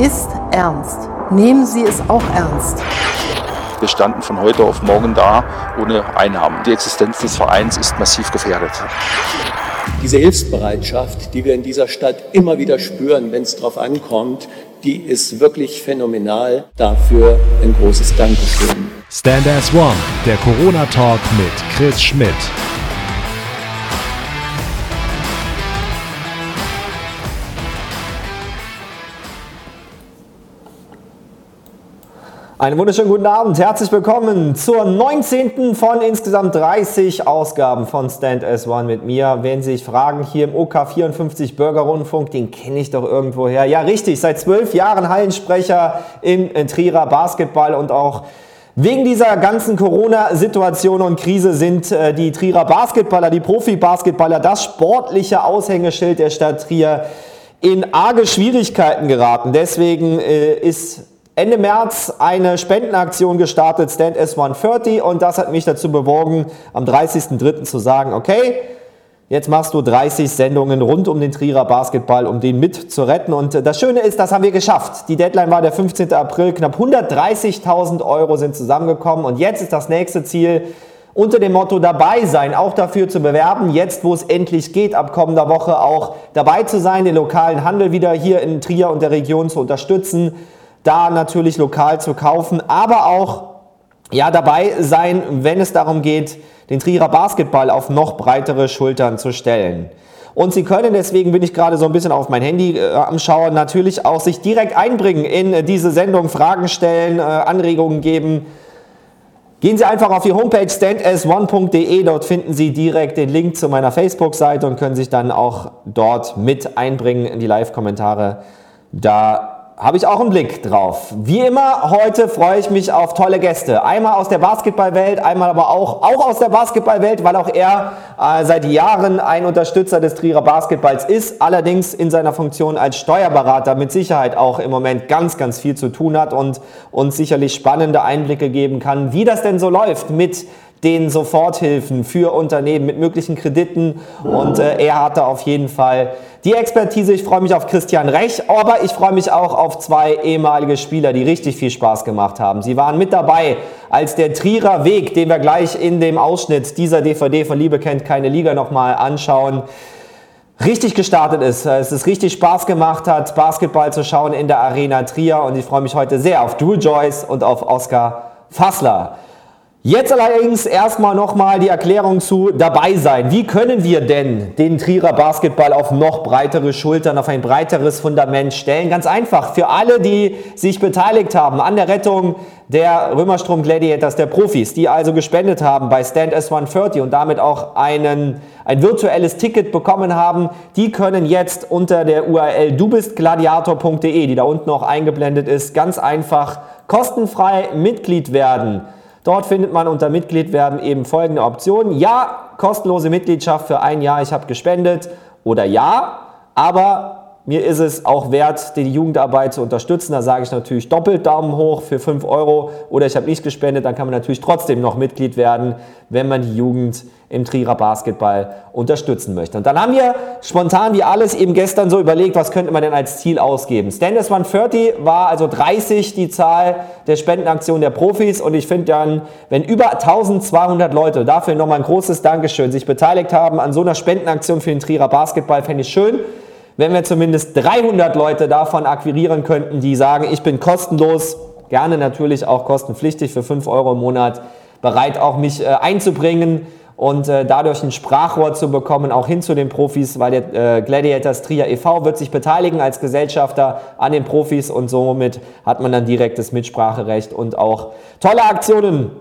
ist ernst. Nehmen Sie es auch ernst. Wir standen von heute auf morgen da ohne Einnahmen. Die Existenz des Vereins ist massiv gefährdet. Diese Hilfsbereitschaft, die wir in dieser Stadt immer wieder spüren, wenn es darauf ankommt, die ist wirklich phänomenal. Dafür ein großes Dankeschön. Stand as One, der Corona-Talk mit Chris Schmidt. Einen wunderschönen guten Abend, herzlich willkommen zur 19. von insgesamt 30 Ausgaben von Stand as One mit mir. Wenn Sie sich fragen, hier im OK54 Bürgerrundfunk, den kenne ich doch irgendwoher. Ja, richtig, seit zwölf Jahren Hallensprecher im Trierer Basketball und auch Wegen dieser ganzen Corona-Situation und Krise sind äh, die Trierer Basketballer, die Profi-Basketballer, das sportliche Aushängeschild der Stadt Trier in arge Schwierigkeiten geraten. Deswegen äh, ist Ende März eine Spendenaktion gestartet, Stand S130, und das hat mich dazu bewogen, am 30.03. zu sagen, okay, jetzt machst du 30 Sendungen rund um den Trierer Basketball, um den mit zu retten. Und das Schöne ist, das haben wir geschafft. Die Deadline war der 15. April, knapp 130.000 Euro sind zusammengekommen und jetzt ist das nächste Ziel, unter dem Motto dabei sein, auch dafür zu bewerben, jetzt wo es endlich geht, ab kommender Woche auch dabei zu sein, den lokalen Handel wieder hier in Trier und der Region zu unterstützen da natürlich lokal zu kaufen, aber auch ja, dabei sein, wenn es darum geht, den Trierer Basketball auf noch breitere Schultern zu stellen. Und Sie können, deswegen bin ich gerade so ein bisschen auf mein Handy äh, am Schauen, natürlich auch sich direkt einbringen in äh, diese Sendung, Fragen stellen, äh, Anregungen geben. Gehen Sie einfach auf die Homepage standas1.de, dort finden Sie direkt den Link zu meiner Facebook-Seite und können sich dann auch dort mit einbringen in die Live-Kommentare. Da habe ich auch einen Blick drauf. Wie immer, heute freue ich mich auf tolle Gäste. Einmal aus der Basketballwelt, einmal aber auch, auch aus der Basketballwelt, weil auch er äh, seit Jahren ein Unterstützer des Trierer Basketballs ist, allerdings in seiner Funktion als Steuerberater mit Sicherheit auch im Moment ganz, ganz viel zu tun hat und uns sicherlich spannende Einblicke geben kann, wie das denn so läuft mit den Soforthilfen für Unternehmen mit möglichen Krediten und äh, er hatte auf jeden Fall die Expertise. Ich freue mich auf Christian Rech, aber ich freue mich auch auf zwei ehemalige Spieler, die richtig viel Spaß gemacht haben. Sie waren mit dabei, als der Trierer Weg, den wir gleich in dem Ausschnitt dieser DVD von Liebe kennt keine Liga nochmal anschauen, richtig gestartet ist, es ist richtig Spaß gemacht hat, Basketball zu schauen in der Arena Trier und ich freue mich heute sehr auf Drew Joyce und auf Oscar Fassler. Jetzt allerdings erstmal nochmal die Erklärung zu dabei sein. Wie können wir denn den Trierer Basketball auf noch breitere Schultern, auf ein breiteres Fundament stellen? Ganz einfach. Für alle, die sich beteiligt haben an der Rettung der Römerstrom Gladiators, der Profis, die also gespendet haben bei Stand S130 und damit auch einen, ein virtuelles Ticket bekommen haben, die können jetzt unter der URL dubistgladiator.de, die da unten auch eingeblendet ist, ganz einfach kostenfrei Mitglied werden. Dort findet man unter Mitglied werden eben folgende Optionen. Ja, kostenlose Mitgliedschaft für ein Jahr, ich habe gespendet. Oder ja, aber mir ist es auch wert, die Jugendarbeit zu unterstützen. Da sage ich natürlich doppelt Daumen hoch für 5 Euro. Oder ich habe nicht gespendet, dann kann man natürlich trotzdem noch Mitglied werden, wenn man die Jugend im Trierer Basketball unterstützen möchte. Und dann haben wir spontan wie alles eben gestern so überlegt, was könnte man denn als Ziel ausgeben. Standards 130 war also 30 die Zahl der Spendenaktion der Profis und ich finde dann, wenn über 1200 Leute, dafür nochmal ein großes Dankeschön, sich beteiligt haben an so einer Spendenaktion für den Trierer Basketball, fände ich schön wenn wir zumindest 300 Leute davon akquirieren könnten, die sagen, ich bin kostenlos, gerne natürlich auch kostenpflichtig für 5 Euro im Monat, bereit auch mich äh, einzubringen und äh, dadurch ein Sprachrohr zu bekommen, auch hin zu den Profis, weil der äh, Gladiators Trier e.V. wird sich beteiligen als Gesellschafter an den Profis und somit hat man dann direktes Mitspracherecht und auch tolle Aktionen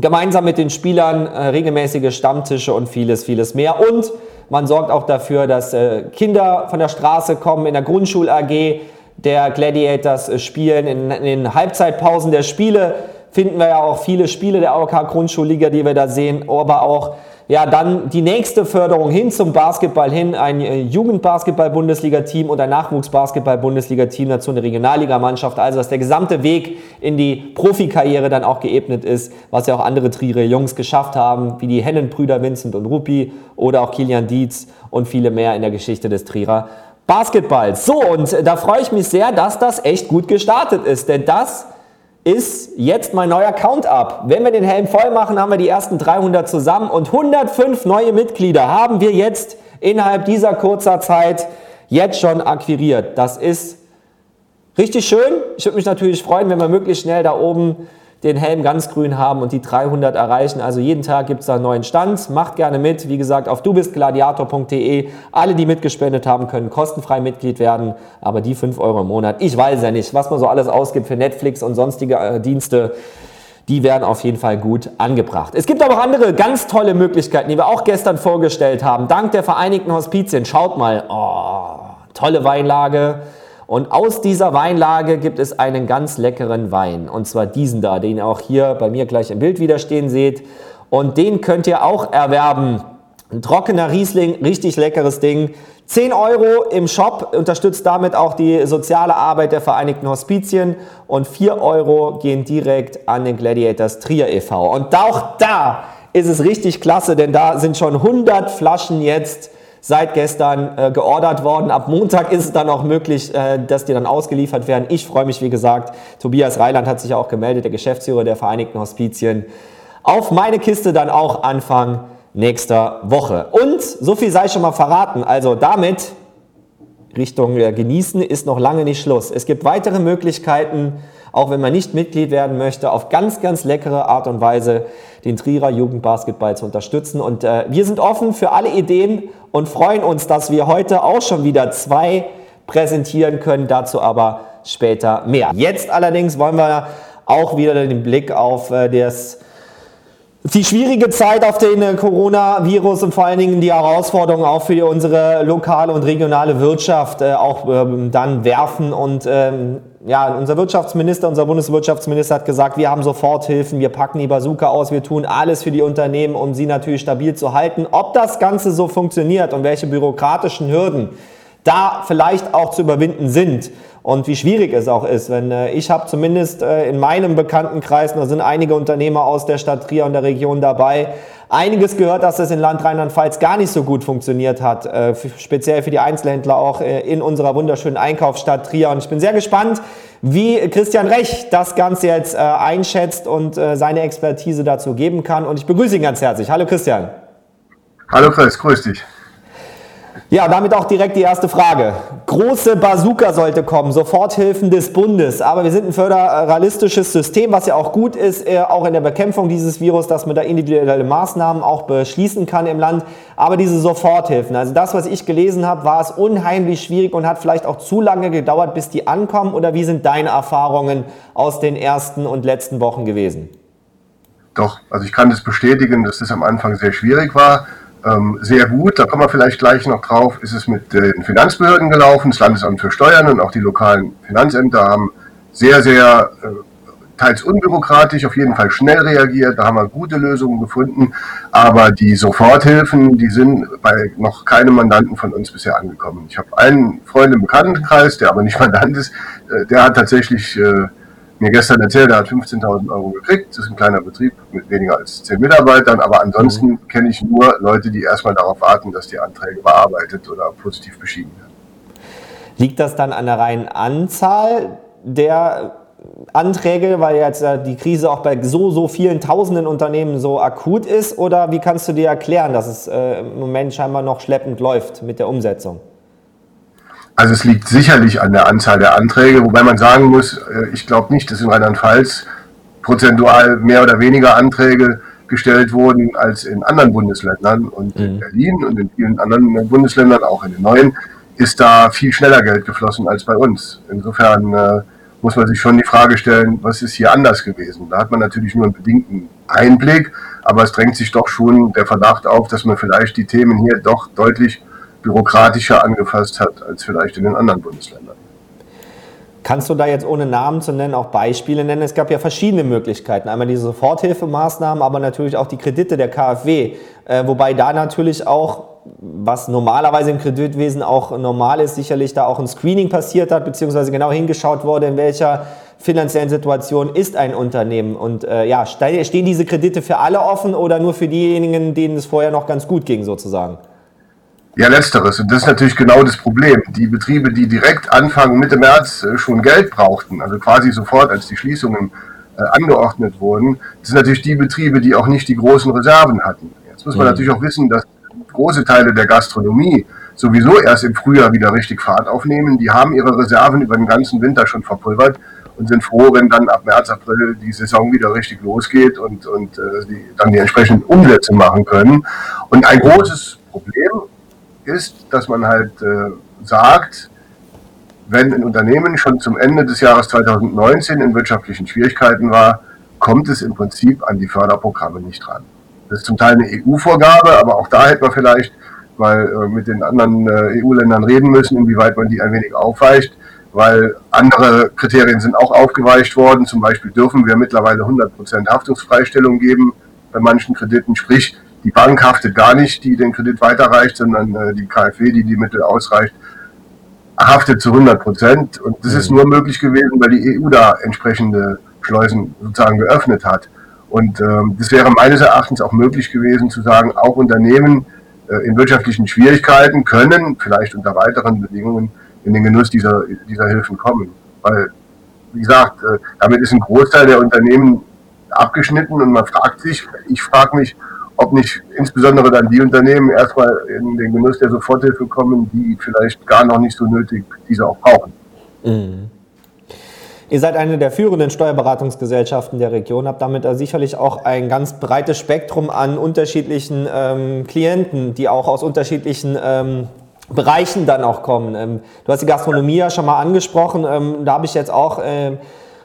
gemeinsam mit den Spielern, äh, regelmäßige Stammtische und vieles, vieles mehr und man sorgt auch dafür, dass äh, Kinder von der Straße kommen, in der Grundschul-AG der Gladiators äh, spielen, in, in den Halbzeitpausen der Spiele finden wir ja auch viele Spiele der AOK Grundschulliga, die wir da sehen, aber auch ja, dann die nächste Förderung hin zum Basketball hin, ein äh, Jugendbasketball-Bundesliga-Team und ein Nachwuchsbasketball-Bundesliga-Team dazu eine Regionalligamannschaft. Also, dass der gesamte Weg in die Profikarriere dann auch geebnet ist, was ja auch andere Triere Jungs geschafft haben, wie die Hennenbrüder Vincent und Rupi oder auch Kilian Dietz und viele mehr in der Geschichte des Trierer Basketball. So, und da freue ich mich sehr, dass das echt gut gestartet ist, denn das ist jetzt mein neuer Count-Up. Wenn wir den Helm voll machen, haben wir die ersten 300 zusammen und 105 neue Mitglieder haben wir jetzt innerhalb dieser kurzer Zeit jetzt schon akquiriert. Das ist richtig schön. Ich würde mich natürlich freuen, wenn wir möglichst schnell da oben den Helm ganz grün haben und die 300 erreichen. Also jeden Tag gibt es da einen neuen Stand. Macht gerne mit. Wie gesagt, auf dubistgladiator.de. Alle, die mitgespendet haben, können kostenfrei Mitglied werden. Aber die 5 Euro im Monat, ich weiß ja nicht, was man so alles ausgibt für Netflix und sonstige äh, Dienste. Die werden auf jeden Fall gut angebracht. Es gibt aber auch andere ganz tolle Möglichkeiten, die wir auch gestern vorgestellt haben. Dank der Vereinigten Hospizien. Schaut mal, oh, tolle Weinlage und aus dieser Weinlage gibt es einen ganz leckeren Wein. Und zwar diesen da, den ihr auch hier bei mir gleich im Bild wieder stehen seht. Und den könnt ihr auch erwerben. Ein trockener Riesling, richtig leckeres Ding. 10 Euro im Shop, unterstützt damit auch die soziale Arbeit der Vereinigten Hospizien und 4 Euro gehen direkt an den Gladiators Trier e.V. Und auch da ist es richtig klasse, denn da sind schon 100 Flaschen jetzt seit gestern äh, geordert worden. Ab Montag ist es dann auch möglich, äh, dass die dann ausgeliefert werden. Ich freue mich, wie gesagt. Tobias Reiland hat sich auch gemeldet, der Geschäftsführer der Vereinigten Hospizien, auf meine Kiste dann auch Anfang nächster Woche. Und so viel sei schon mal verraten. Also damit Richtung äh, Genießen ist noch lange nicht Schluss. Es gibt weitere Möglichkeiten, auch wenn man nicht Mitglied werden möchte, auf ganz, ganz leckere Art und Weise den Trierer Jugendbasketball zu unterstützen. Und äh, wir sind offen für alle Ideen und freuen uns, dass wir heute auch schon wieder zwei präsentieren können. Dazu aber später mehr. Jetzt allerdings wollen wir auch wieder den Blick auf äh, das die schwierige Zeit auf den äh, Coronavirus und vor allen Dingen die Herausforderungen auch für unsere lokale und regionale Wirtschaft äh, auch ähm, dann werfen. Und ähm, ja, unser Wirtschaftsminister, unser Bundeswirtschaftsminister hat gesagt, wir haben Soforthilfen, wir packen die Bazooka aus, wir tun alles für die Unternehmen, um sie natürlich stabil zu halten. Ob das Ganze so funktioniert und welche bürokratischen Hürden da vielleicht auch zu überwinden sind und wie schwierig es auch ist. Wenn äh, ich habe zumindest äh, in meinem Bekanntenkreis, da sind einige Unternehmer aus der Stadt Trier und der Region dabei, einiges gehört, dass es in Land Rheinland-Pfalz gar nicht so gut funktioniert hat, äh, speziell für die Einzelhändler auch äh, in unserer wunderschönen Einkaufsstadt Trier. Und ich bin sehr gespannt, wie Christian Rech das Ganze jetzt äh, einschätzt und äh, seine Expertise dazu geben kann. Und ich begrüße ihn ganz herzlich. Hallo Christian. Hallo Chris, grüß dich. Ja, damit auch direkt die erste Frage. Große Bazooka sollte kommen, Soforthilfen des Bundes. Aber wir sind ein föderalistisches System, was ja auch gut ist, äh, auch in der Bekämpfung dieses Virus, dass man da individuelle Maßnahmen auch beschließen kann im Land. Aber diese Soforthilfen, also das, was ich gelesen habe, war es unheimlich schwierig und hat vielleicht auch zu lange gedauert, bis die ankommen. Oder wie sind deine Erfahrungen aus den ersten und letzten Wochen gewesen? Doch, also ich kann das bestätigen, dass das am Anfang sehr schwierig war ähm, sehr gut. Da kommen wir vielleicht gleich noch drauf. Ist es mit den Finanzbehörden gelaufen, das Landesamt für Steuern und auch die lokalen Finanzämter haben sehr, sehr äh, teils unbürokratisch, auf jeden Fall schnell reagiert. Da haben wir gute Lösungen gefunden. Aber die Soforthilfen, die sind bei noch keinem Mandanten von uns bisher angekommen. Ich habe einen Freund im Bekanntenkreis, der aber nicht Mandant ist, äh, der hat tatsächlich äh, mir gestern erzählt, er hat 15.000 Euro gekriegt. Das ist ein kleiner Betrieb mit weniger als 10 Mitarbeitern. Aber ansonsten mhm. kenne ich nur Leute, die erstmal darauf warten, dass die Anträge bearbeitet oder positiv beschieden werden. Liegt das dann an der reinen Anzahl der Anträge, weil jetzt die Krise auch bei so, so vielen tausenden Unternehmen so akut ist? Oder wie kannst du dir erklären, dass es äh, im Moment scheinbar noch schleppend läuft mit der Umsetzung? Also es liegt sicherlich an der Anzahl der Anträge, wobei man sagen muss, äh, ich glaube nicht, dass in Rheinland-Pfalz prozentual mehr oder weniger Anträge gestellt wurden als in anderen Bundesländern. Und mhm. in Berlin und in vielen anderen Bundesländern, auch in den neuen, ist da viel schneller Geld geflossen als bei uns. Insofern äh, muss man sich schon die Frage stellen, was ist hier anders gewesen? Da hat man natürlich nur einen bedingten Einblick, aber es drängt sich doch schon der Verdacht auf, dass man vielleicht die Themen hier doch deutlich bürokratischer angefasst hat als vielleicht in den anderen Bundesländern. Kannst du da jetzt ohne Namen zu nennen auch Beispiele nennen? Es gab ja verschiedene Möglichkeiten. Einmal diese Soforthilfemaßnahmen, aber natürlich auch die Kredite der KfW. Äh, wobei da natürlich auch, was normalerweise im Kreditwesen auch normal ist, sicherlich da auch ein Screening passiert hat, beziehungsweise genau hingeschaut wurde, in welcher finanziellen Situation ist ein Unternehmen. Und äh, ja, stehen diese Kredite für alle offen oder nur für diejenigen, denen es vorher noch ganz gut ging sozusagen? Ja, letzteres. Und das ist natürlich genau das Problem. Die Betriebe, die direkt Anfang Mitte März äh, schon Geld brauchten, also quasi sofort, als die Schließungen äh, angeordnet wurden, sind natürlich die Betriebe, die auch nicht die großen Reserven hatten. Jetzt muss man mhm. natürlich auch wissen, dass große Teile der Gastronomie sowieso erst im Frühjahr wieder richtig Fahrt aufnehmen. Die haben ihre Reserven über den ganzen Winter schon verpulvert und sind froh, wenn dann ab März, April die Saison wieder richtig losgeht und, und äh, die dann die entsprechenden Umsätze machen können. Und ein großes Problem ist, dass man halt äh, sagt, wenn ein Unternehmen schon zum Ende des Jahres 2019 in wirtschaftlichen Schwierigkeiten war, kommt es im Prinzip an die Förderprogramme nicht ran. Das ist zum Teil eine EU-Vorgabe, aber auch da hätte man vielleicht mal äh, mit den anderen äh, EU-Ländern reden müssen, inwieweit man die ein wenig aufweicht, weil andere Kriterien sind auch aufgeweicht worden. Zum Beispiel dürfen wir mittlerweile 100% Haftungsfreistellung geben bei manchen Krediten, sprich die Bank haftet gar nicht, die den Kredit weiterreicht, sondern äh, die KfW, die die Mittel ausreicht, haftet zu 100 Prozent. Und das ist mhm. nur möglich gewesen, weil die EU da entsprechende Schleusen sozusagen geöffnet hat. Und ähm, das wäre meines Erachtens auch möglich gewesen, zu sagen, auch Unternehmen äh, in wirtschaftlichen Schwierigkeiten können vielleicht unter weiteren Bedingungen in den Genuss dieser, dieser Hilfen kommen. Weil, wie gesagt, äh, damit ist ein Großteil der Unternehmen abgeschnitten und man fragt sich, ich frage mich, ob nicht insbesondere dann die Unternehmen erstmal in den Genuss der Soforthilfe kommen, die vielleicht gar noch nicht so nötig diese auch brauchen. Mhm. Ihr seid eine der führenden Steuerberatungsgesellschaften der Region, habt damit sicherlich auch ein ganz breites Spektrum an unterschiedlichen ähm, Klienten, die auch aus unterschiedlichen ähm, Bereichen dann auch kommen. Ähm, du hast die Gastronomie ja schon mal angesprochen. Ähm, da habe ich jetzt auch ähm,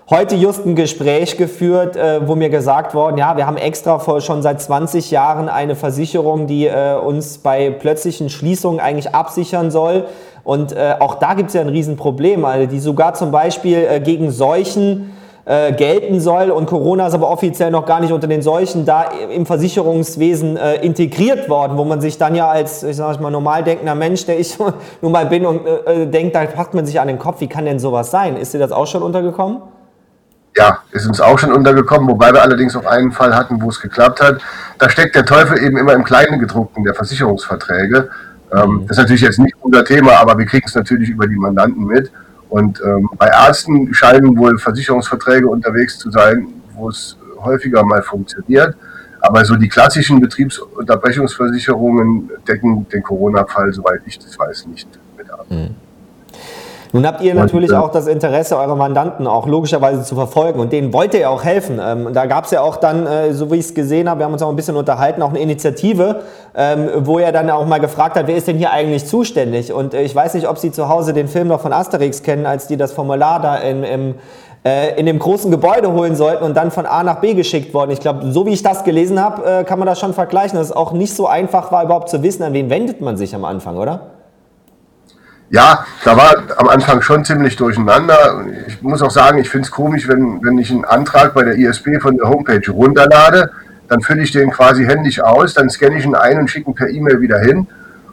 heute just ein Gespräch geführt, äh, wo mir gesagt worden, ja, wir haben extra vor schon seit 20 Jahren eine Versicherung, die äh, uns bei plötzlichen Schließungen eigentlich absichern soll. Und äh, auch da gibt es ja ein Riesenproblem, also die sogar zum Beispiel äh, gegen Seuchen äh, gelten soll und Corona ist aber offiziell noch gar nicht unter den Seuchen da im Versicherungswesen äh, integriert worden, wo man sich dann ja als, ich sag mal, normal denkender Mensch, der ich nun mal bin und denkt, da packt man sich an den Kopf, wie kann denn sowas sein? Ist dir das auch schon untergekommen? Ja, ist uns auch schon untergekommen, wobei wir allerdings auch einen Fall hatten, wo es geklappt hat. Da steckt der Teufel eben immer im Kleinen gedruckten der Versicherungsverträge. Ähm, mhm. das ist natürlich jetzt nicht unser Thema, aber wir kriegen es natürlich über die Mandanten mit. Und ähm, bei Ärzten scheinen wohl Versicherungsverträge unterwegs zu sein, wo es häufiger mal funktioniert. Aber so die klassischen Betriebsunterbrechungsversicherungen decken den Corona-Fall, soweit ich das weiß, nicht mit ab. Mhm. Nun habt ihr natürlich auch das Interesse, eure Mandanten auch logischerweise zu verfolgen und denen wollt ihr auch helfen. Ähm, da gab es ja auch dann, äh, so wie ich es gesehen habe, wir haben uns auch ein bisschen unterhalten, auch eine Initiative, ähm, wo er dann auch mal gefragt hat, wer ist denn hier eigentlich zuständig? Und äh, ich weiß nicht, ob Sie zu Hause den Film noch von Asterix kennen, als die das Formular da in, im äh, in dem großen Gebäude holen sollten und dann von A nach B geschickt worden. Ich glaube, so wie ich das gelesen habe, äh, kann man das schon vergleichen, dass es auch nicht so einfach war, überhaupt zu wissen, an wen wendet man sich am Anfang, oder? Ja, da war am Anfang schon ziemlich durcheinander. Ich muss auch sagen, ich finde es komisch, wenn, wenn ich einen Antrag bei der ISB von der Homepage runterlade, dann fülle ich den quasi händisch aus, dann scanne ich ihn ein und schicke ihn per E-Mail wieder hin.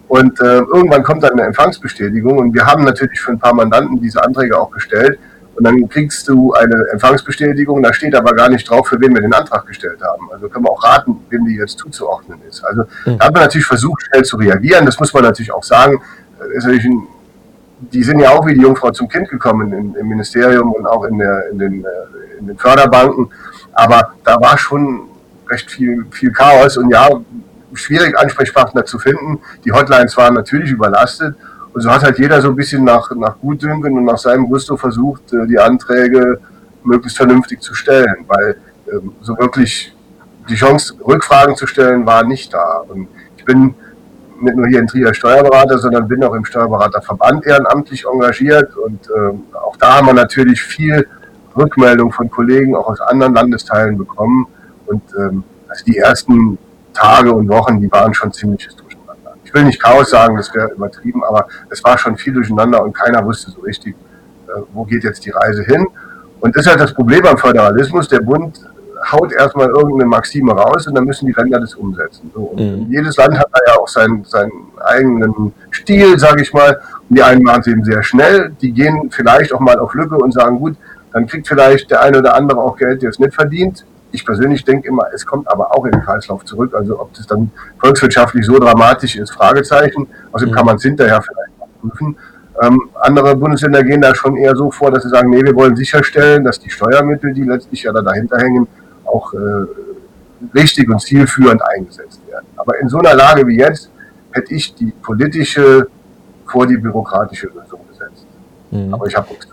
Und äh, irgendwann kommt dann eine Empfangsbestätigung. Und wir haben natürlich für ein paar Mandanten diese Anträge auch gestellt. Und dann kriegst du eine Empfangsbestätigung, da steht aber gar nicht drauf, für wen wir den Antrag gestellt haben. Also können wir auch raten, wem die jetzt zuzuordnen ist. Also mhm. da haben wir natürlich versucht, schnell zu reagieren. Das muss man natürlich auch sagen. Das ist natürlich ein die sind ja auch wie die Jungfrau zum Kind gekommen in, im Ministerium und auch in, der, in, den, äh, in den Förderbanken. Aber da war schon recht viel, viel Chaos und ja, schwierig Ansprechpartner zu finden. Die Hotlines waren natürlich überlastet. Und so hat halt jeder so ein bisschen nach, nach Gutdünken und nach seinem Gusto versucht, äh, die Anträge möglichst vernünftig zu stellen, weil ähm, so wirklich die Chance, Rückfragen zu stellen, war nicht da. Und ich bin nicht nur hier in Trier Steuerberater, sondern bin auch im Steuerberaterverband ehrenamtlich engagiert. Und ähm, auch da haben wir natürlich viel Rückmeldung von Kollegen auch aus anderen Landesteilen bekommen. Und ähm, also die ersten Tage und Wochen, die waren schon ziemliches Durcheinander. Ich will nicht Chaos sagen, das wäre übertrieben, aber es war schon viel durcheinander und keiner wusste so richtig, äh, wo geht jetzt die Reise hin. Und das ist halt das Problem beim Föderalismus. Der Bund haut erstmal irgendeine Maxime raus und dann müssen die Länder das umsetzen. So. Mhm. Jedes Land hat da ja auch seinen, seinen eigenen Stil, sage ich mal. Und die einen machen es eben sehr schnell, die gehen vielleicht auch mal auf Lücke und sagen, gut, dann kriegt vielleicht der eine oder andere auch Geld, der es nicht verdient. Ich persönlich denke immer, es kommt aber auch in den Kreislauf zurück. Also ob das dann volkswirtschaftlich so dramatisch ist, Fragezeichen. Außerdem kann man es hinterher vielleicht prüfen. Ähm, andere Bundesländer gehen da schon eher so vor, dass sie sagen, nee, wir wollen sicherstellen, dass die Steuermittel, die letztlich ja da dahinter hängen, auch äh, richtig und zielführend eingesetzt werden. Aber in so einer Lage wie jetzt hätte ich die politische vor die bürokratische Lösung gesetzt. Mhm. Aber ich habe nichts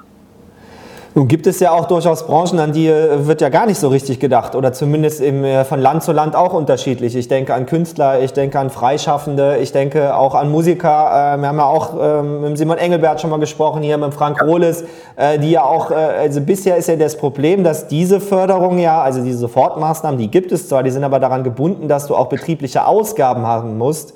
nun gibt es ja auch durchaus Branchen, an die äh, wird ja gar nicht so richtig gedacht oder zumindest im, äh, von Land zu Land auch unterschiedlich. Ich denke an Künstler, ich denke an Freischaffende, ich denke auch an Musiker. Äh, wir haben ja auch ähm, mit Simon Engelbert schon mal gesprochen, hier mit Frank Rohles, die ja auch, also bisher ist ja das Problem, dass diese Förderung ja, also diese Sofortmaßnahmen, die gibt es zwar, die sind aber daran gebunden, dass du auch betriebliche Ausgaben haben musst.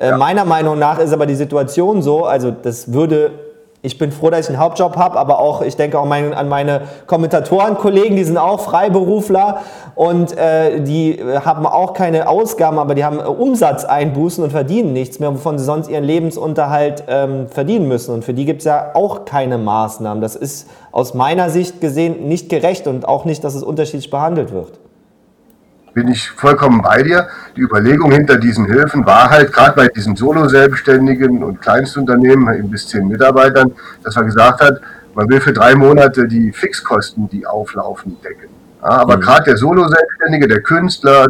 Ja. Meiner Meinung nach ist aber die Situation so, also das würde ich bin froh, dass ich einen Hauptjob habe, aber auch, ich denke auch mein, an meine Kommentatorenkollegen, die sind auch Freiberufler und äh, die haben auch keine Ausgaben, aber die haben Umsatzeinbußen und verdienen nichts mehr, wovon sie sonst ihren Lebensunterhalt ähm, verdienen müssen. Und für die gibt es ja auch keine Maßnahmen. Das ist aus meiner Sicht gesehen nicht gerecht und auch nicht, dass es unterschiedlich behandelt wird bin ich vollkommen bei dir. Die Überlegung hinter diesen Hilfen war halt, gerade bei diesen Solo-Selbstständigen und Kleinstunternehmen eben bis zehn Mitarbeitern, dass man gesagt hat, man will für drei Monate die Fixkosten, die auflaufen, decken. Ja, aber mhm. gerade der Solo-Selbstständige, der Künstler,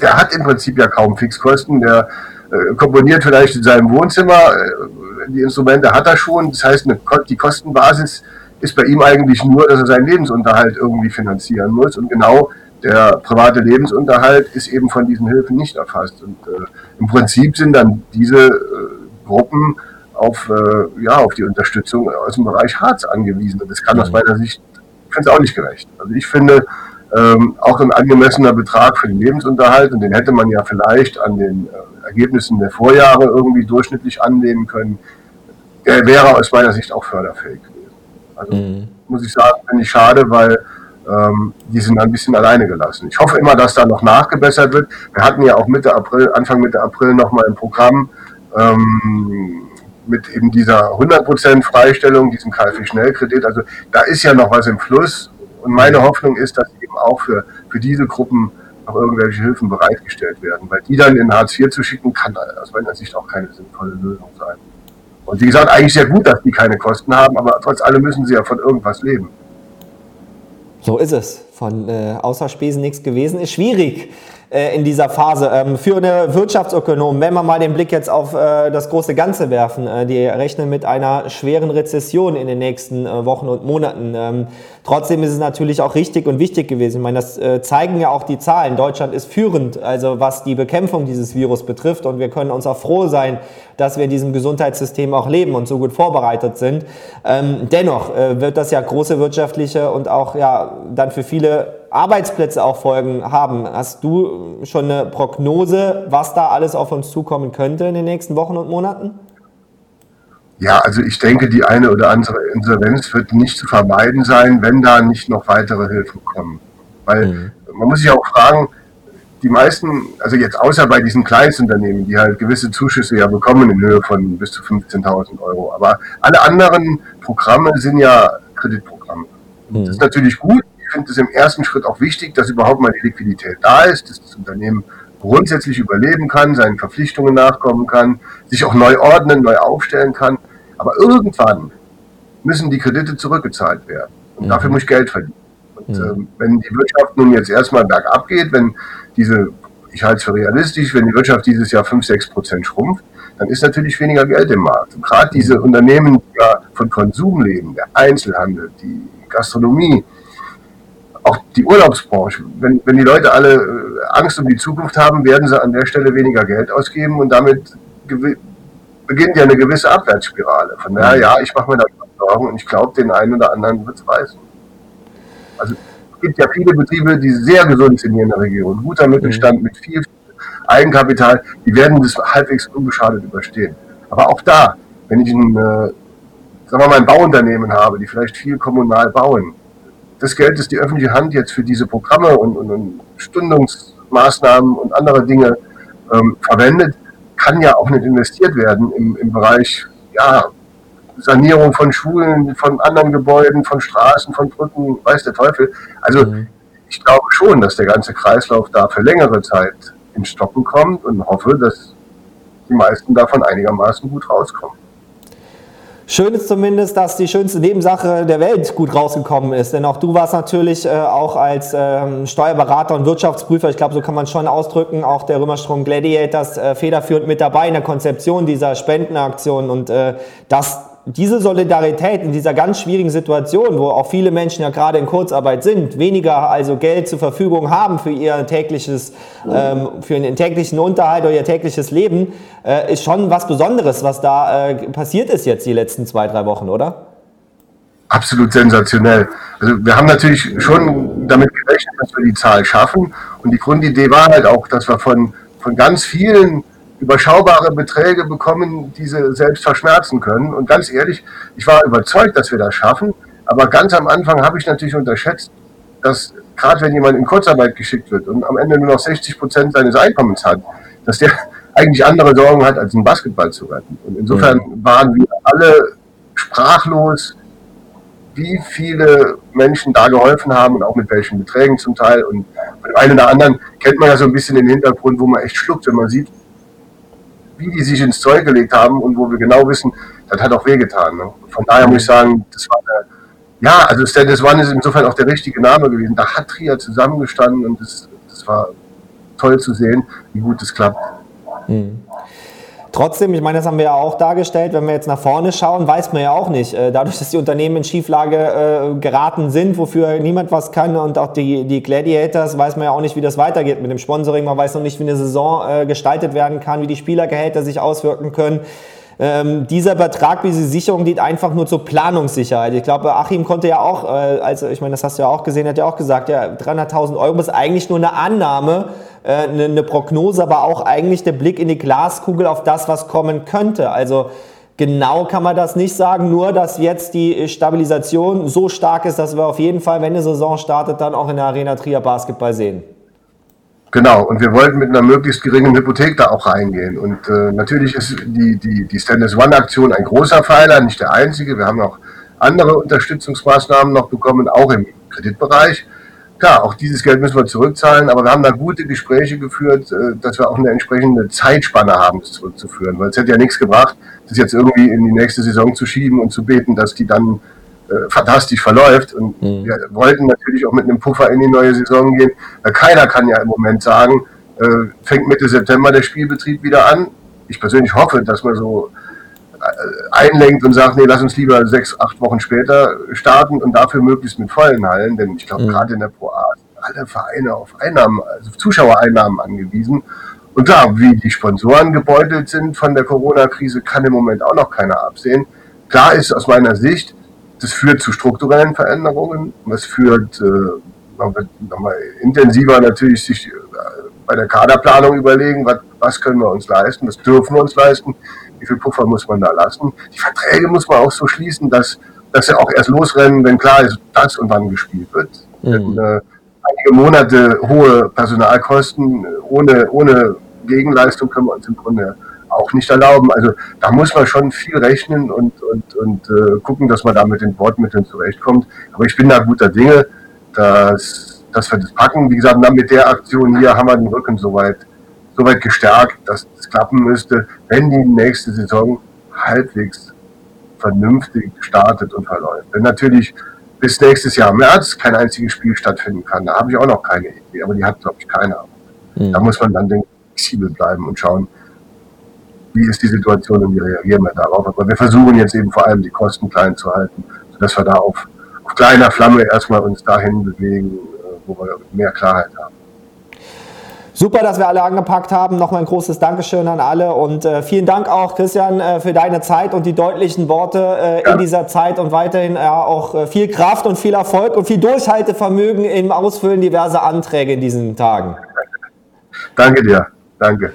der hat im Prinzip ja kaum Fixkosten. Der äh, komponiert vielleicht in seinem Wohnzimmer, äh, die Instrumente hat er schon. Das heißt, eine, die Kostenbasis ist bei ihm eigentlich nur, dass er seinen Lebensunterhalt irgendwie finanzieren muss. Und genau der private Lebensunterhalt ist eben von diesen Hilfen nicht erfasst. Und äh, im Prinzip sind dann diese äh, Gruppen auf, äh, ja, auf die Unterstützung aus dem Bereich Harz angewiesen. Und das kann aus mhm. meiner Sicht, ich finde es auch nicht gerecht. Also ich finde, ähm, auch ein angemessener Betrag für den Lebensunterhalt, und den hätte man ja vielleicht an den äh, Ergebnissen der Vorjahre irgendwie durchschnittlich annehmen können, der wäre aus meiner Sicht auch förderfähig gewesen. Also mhm. muss ich sagen, finde ich schade, weil ähm, die sind ein bisschen alleine gelassen. Ich hoffe immer, dass da noch nachgebessert wird. Wir hatten ja auch Mitte April, Anfang Mitte April nochmal ein Programm ähm, mit eben dieser 100% Freistellung, diesem KfW-Schnellkredit. Also da ist ja noch was im Fluss. Und meine Hoffnung ist, dass eben auch für, für diese Gruppen noch irgendwelche Hilfen bereitgestellt werden. Weil die dann in Hartz IV zu schicken, kann aus meiner Sicht auch keine sinnvolle Lösung sein. Und wie gesagt, eigentlich sehr gut, dass die keine Kosten haben, aber trotz allem müssen sie ja von irgendwas leben. So ist es. Von äh, außer Spesen nichts gewesen. Ist schwierig äh, in dieser Phase. Ähm, für eine Wirtschaftsökonom, wenn wir mal den Blick jetzt auf äh, das große Ganze werfen, äh, die rechnen mit einer schweren Rezession in den nächsten äh, Wochen und Monaten. Ähm, Trotzdem ist es natürlich auch richtig und wichtig gewesen. Ich meine, das äh, zeigen ja auch die Zahlen. Deutschland ist führend, also was die Bekämpfung dieses Virus betrifft. Und wir können uns auch froh sein, dass wir in diesem Gesundheitssystem auch leben und so gut vorbereitet sind. Ähm, dennoch wird das ja große wirtschaftliche und auch ja dann für viele Arbeitsplätze auch Folgen haben. Hast du schon eine Prognose, was da alles auf uns zukommen könnte in den nächsten Wochen und Monaten? Ja, also ich denke, die eine oder andere Insolvenz wird nicht zu vermeiden sein, wenn da nicht noch weitere Hilfen kommen. Weil mhm. man muss sich auch fragen, die meisten, also jetzt außer bei diesen Kleinstunternehmen, die halt gewisse Zuschüsse ja bekommen in Höhe von bis zu 15.000 Euro, aber alle anderen Programme sind ja Kreditprogramme. Mhm. Das ist natürlich gut. Ich finde es im ersten Schritt auch wichtig, dass überhaupt mal die Liquidität da ist, dass das Unternehmen grundsätzlich überleben kann, seinen Verpflichtungen nachkommen kann, sich auch neu ordnen, neu aufstellen kann. Aber irgendwann müssen die Kredite zurückgezahlt werden. Und mhm. dafür muss ich Geld verdienen. Und mhm. ähm, wenn die Wirtschaft nun jetzt erstmal bergab geht, wenn diese, ich halte es für realistisch, wenn die Wirtschaft dieses Jahr 5, 6 Prozent schrumpft, dann ist natürlich weniger Geld im Markt. Und gerade diese mhm. Unternehmen, die ja von Konsum leben, der Einzelhandel, die Gastronomie, auch die Urlaubsbranche, wenn, wenn die Leute alle äh, Angst um die Zukunft haben, werden sie an der Stelle weniger Geld ausgeben und damit beginnt ja eine gewisse Abwärtsspirale. Von daher, ja, ich mache mir da Sorgen und ich glaube, den einen oder anderen wird es reißen. Also es gibt ja viele Betriebe, die sehr gesund sind hier in der Region. Guter Mittelstand mhm. mit viel Eigenkapital, die werden das halbwegs unbeschadet überstehen. Aber auch da, wenn ich ein, äh, sagen wir mal, ein Bauunternehmen habe, die vielleicht viel kommunal bauen, das Geld, das die öffentliche Hand jetzt für diese Programme und, und, und Stundungsmaßnahmen und andere Dinge ähm, verwendet, kann ja auch nicht investiert werden im, im Bereich ja, Sanierung von Schulen, von anderen Gebäuden, von Straßen, von Brücken, weiß der Teufel. Also mhm. ich glaube schon, dass der ganze Kreislauf da für längere Zeit in Stocken kommt und hoffe, dass die meisten davon einigermaßen gut rauskommen. Schön ist zumindest, dass die schönste Nebensache der Welt gut rausgekommen ist. Denn auch du warst natürlich äh, auch als ähm, Steuerberater und Wirtschaftsprüfer, ich glaube, so kann man schon ausdrücken, auch der Römerstrom Gladiators äh, federführend mit dabei in der Konzeption dieser Spendenaktion. Und äh, das diese Solidarität in dieser ganz schwierigen Situation, wo auch viele Menschen ja gerade in Kurzarbeit sind, weniger also Geld zur Verfügung haben für ihr tägliches, ähm, für ihren täglichen Unterhalt oder ihr tägliches Leben, äh, ist schon was Besonderes, was da äh, passiert ist jetzt die letzten zwei, drei Wochen, oder? Absolut sensationell. Also wir haben natürlich schon damit gerechnet, dass wir die Zahl schaffen. Und die Grundidee war halt auch, dass wir von, von ganz vielen überschaubare Beträge bekommen, die sie selbst verschmerzen können. Und ganz ehrlich, ich war überzeugt, dass wir das schaffen. Aber ganz am Anfang habe ich natürlich unterschätzt, dass gerade wenn jemand in Kurzarbeit geschickt wird und am Ende nur noch 60 Prozent seines Einkommens hat, dass der eigentlich andere Sorgen hat, als einen Basketball zu retten. Und insofern mhm. waren wir alle sprachlos, wie viele Menschen da geholfen haben und auch mit welchen Beträgen zum Teil. Und bei dem einen oder anderen kennt man ja so ein bisschen den Hintergrund, wo man echt schluckt, wenn man sieht, wie die sich ins Zeug gelegt haben und wo wir genau wissen, das hat auch wehgetan. Ne? Von daher muss ich sagen, das war eine, ja, also Status One ist insofern auch der richtige Name gewesen. Da hat Trier zusammengestanden und das, das war toll zu sehen, wie gut es klappt. Mhm. Trotzdem, ich meine, das haben wir ja auch dargestellt, wenn wir jetzt nach vorne schauen, weiß man ja auch nicht. Äh, dadurch, dass die Unternehmen in Schieflage äh, geraten sind, wofür niemand was kann und auch die, die Gladiators, weiß man ja auch nicht, wie das weitergeht mit dem Sponsoring. Man weiß noch nicht, wie eine Saison äh, gestaltet werden kann, wie die Spielergehälter sich auswirken können. Ähm, dieser Betrag, diese Sicherung dient einfach nur zur Planungssicherheit. Ich glaube, Achim konnte ja auch, äh, also ich meine, das hast du ja auch gesehen, hat ja auch gesagt, ja, 300.000 Euro ist eigentlich nur eine Annahme, eine, eine Prognose, aber auch eigentlich der Blick in die Glaskugel auf das, was kommen könnte. Also Genau kann man das nicht sagen, nur dass jetzt die Stabilisation so stark ist, dass wir auf jeden Fall, wenn eine Saison startet, dann auch in der Arena Trier Basketball sehen. Genau, und wir wollten mit einer möglichst geringen Hypothek da auch reingehen. Und äh, natürlich ist die, die, die Stainless One-Aktion ein großer Pfeiler, nicht der einzige. Wir haben auch andere Unterstützungsmaßnahmen noch bekommen, auch im Kreditbereich. Klar, auch dieses Geld müssen wir zurückzahlen, aber wir haben da gute Gespräche geführt, äh, dass wir auch eine entsprechende Zeitspanne haben, das zurückzuführen. Weil es hätte ja nichts gebracht, das jetzt irgendwie in die nächste Saison zu schieben und zu beten, dass die dann äh, fantastisch verläuft. Und mhm. wir wollten natürlich auch mit einem Puffer in die neue Saison gehen. Weil keiner kann ja im Moment sagen, äh, fängt Mitte September der Spielbetrieb wieder an. Ich persönlich hoffe, dass man so einlenkt und sagt, nee, lass uns lieber sechs, acht Wochen später starten und dafür möglichst mit vollen Hallen, denn ich glaube, mhm. gerade in der Pro A sind alle Vereine auf Einnahmen, also Zuschauereinnahmen angewiesen. Und klar, wie die Sponsoren gebeutelt sind von der Corona-Krise, kann im Moment auch noch keiner absehen. Klar ist aus meiner Sicht, das führt zu strukturellen Veränderungen. Das führt, äh, man wird nochmal intensiver natürlich sich äh, bei der Kaderplanung überlegen, was, was können wir uns leisten, was dürfen wir uns leisten, wie viel Puffer muss man da lassen. Die Verträge muss man auch so schließen, dass, dass sie auch erst losrennen, wenn klar ist, dass und wann gespielt wird. Mhm. Denn, äh, einige Monate hohe Personalkosten ohne, ohne Gegenleistung können wir uns im Grunde auch nicht erlauben. Also da muss man schon viel rechnen und, und, und äh, gucken, dass man da mit den Wortmitteln zurechtkommt. Aber ich bin da guter Dinge, dass, dass wir das packen. Wie gesagt, mit der Aktion hier haben wir den Rücken soweit so weit gestärkt, dass es klappen müsste, wenn die nächste Saison halbwegs vernünftig startet und verläuft. Wenn natürlich bis nächstes Jahr März kein einziges Spiel stattfinden kann, da habe ich auch noch keine Idee, aber die hat, glaube ich, keiner. Mhm. Da muss man dann denke, flexibel bleiben und schauen, wie ist die Situation und wie reagieren wir darauf. Aber wir versuchen jetzt eben vor allem die Kosten klein zu halten, sodass wir da auf, auf kleiner Flamme erstmal uns dahin bewegen, äh, wo wir mehr Klarheit haben. Super, dass wir alle angepackt haben. Nochmal ein großes Dankeschön an alle und äh, vielen Dank auch, Christian, äh, für deine Zeit und die deutlichen Worte äh, ja. in dieser Zeit und weiterhin äh, auch äh, viel Kraft und viel Erfolg und viel Durchhaltevermögen im Ausfüllen diverser Anträge in diesen Tagen. Danke dir. Danke.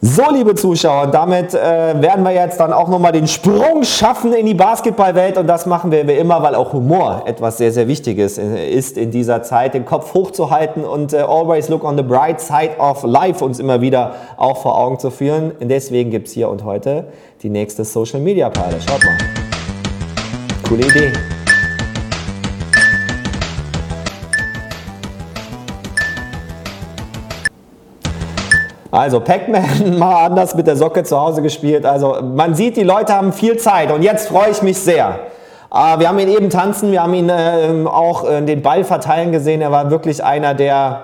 So, liebe Zuschauer, damit äh, werden wir jetzt dann auch nochmal den Sprung schaffen in die Basketballwelt und das machen wir wie immer, weil auch Humor etwas sehr, sehr Wichtiges äh, ist in dieser Zeit, den Kopf hochzuhalten und äh, always look on the bright side of life uns immer wieder auch vor Augen zu führen. Und deswegen gibt es hier und heute die nächste Social Media Perle. Schaut mal. Coole Idee. Also Pac-Man mal anders mit der Socke zu Hause gespielt. Also man sieht, die Leute haben viel Zeit und jetzt freue ich mich sehr. Äh, wir haben ihn eben tanzen, wir haben ihn äh, auch äh, den Ball verteilen gesehen. Er war wirklich einer der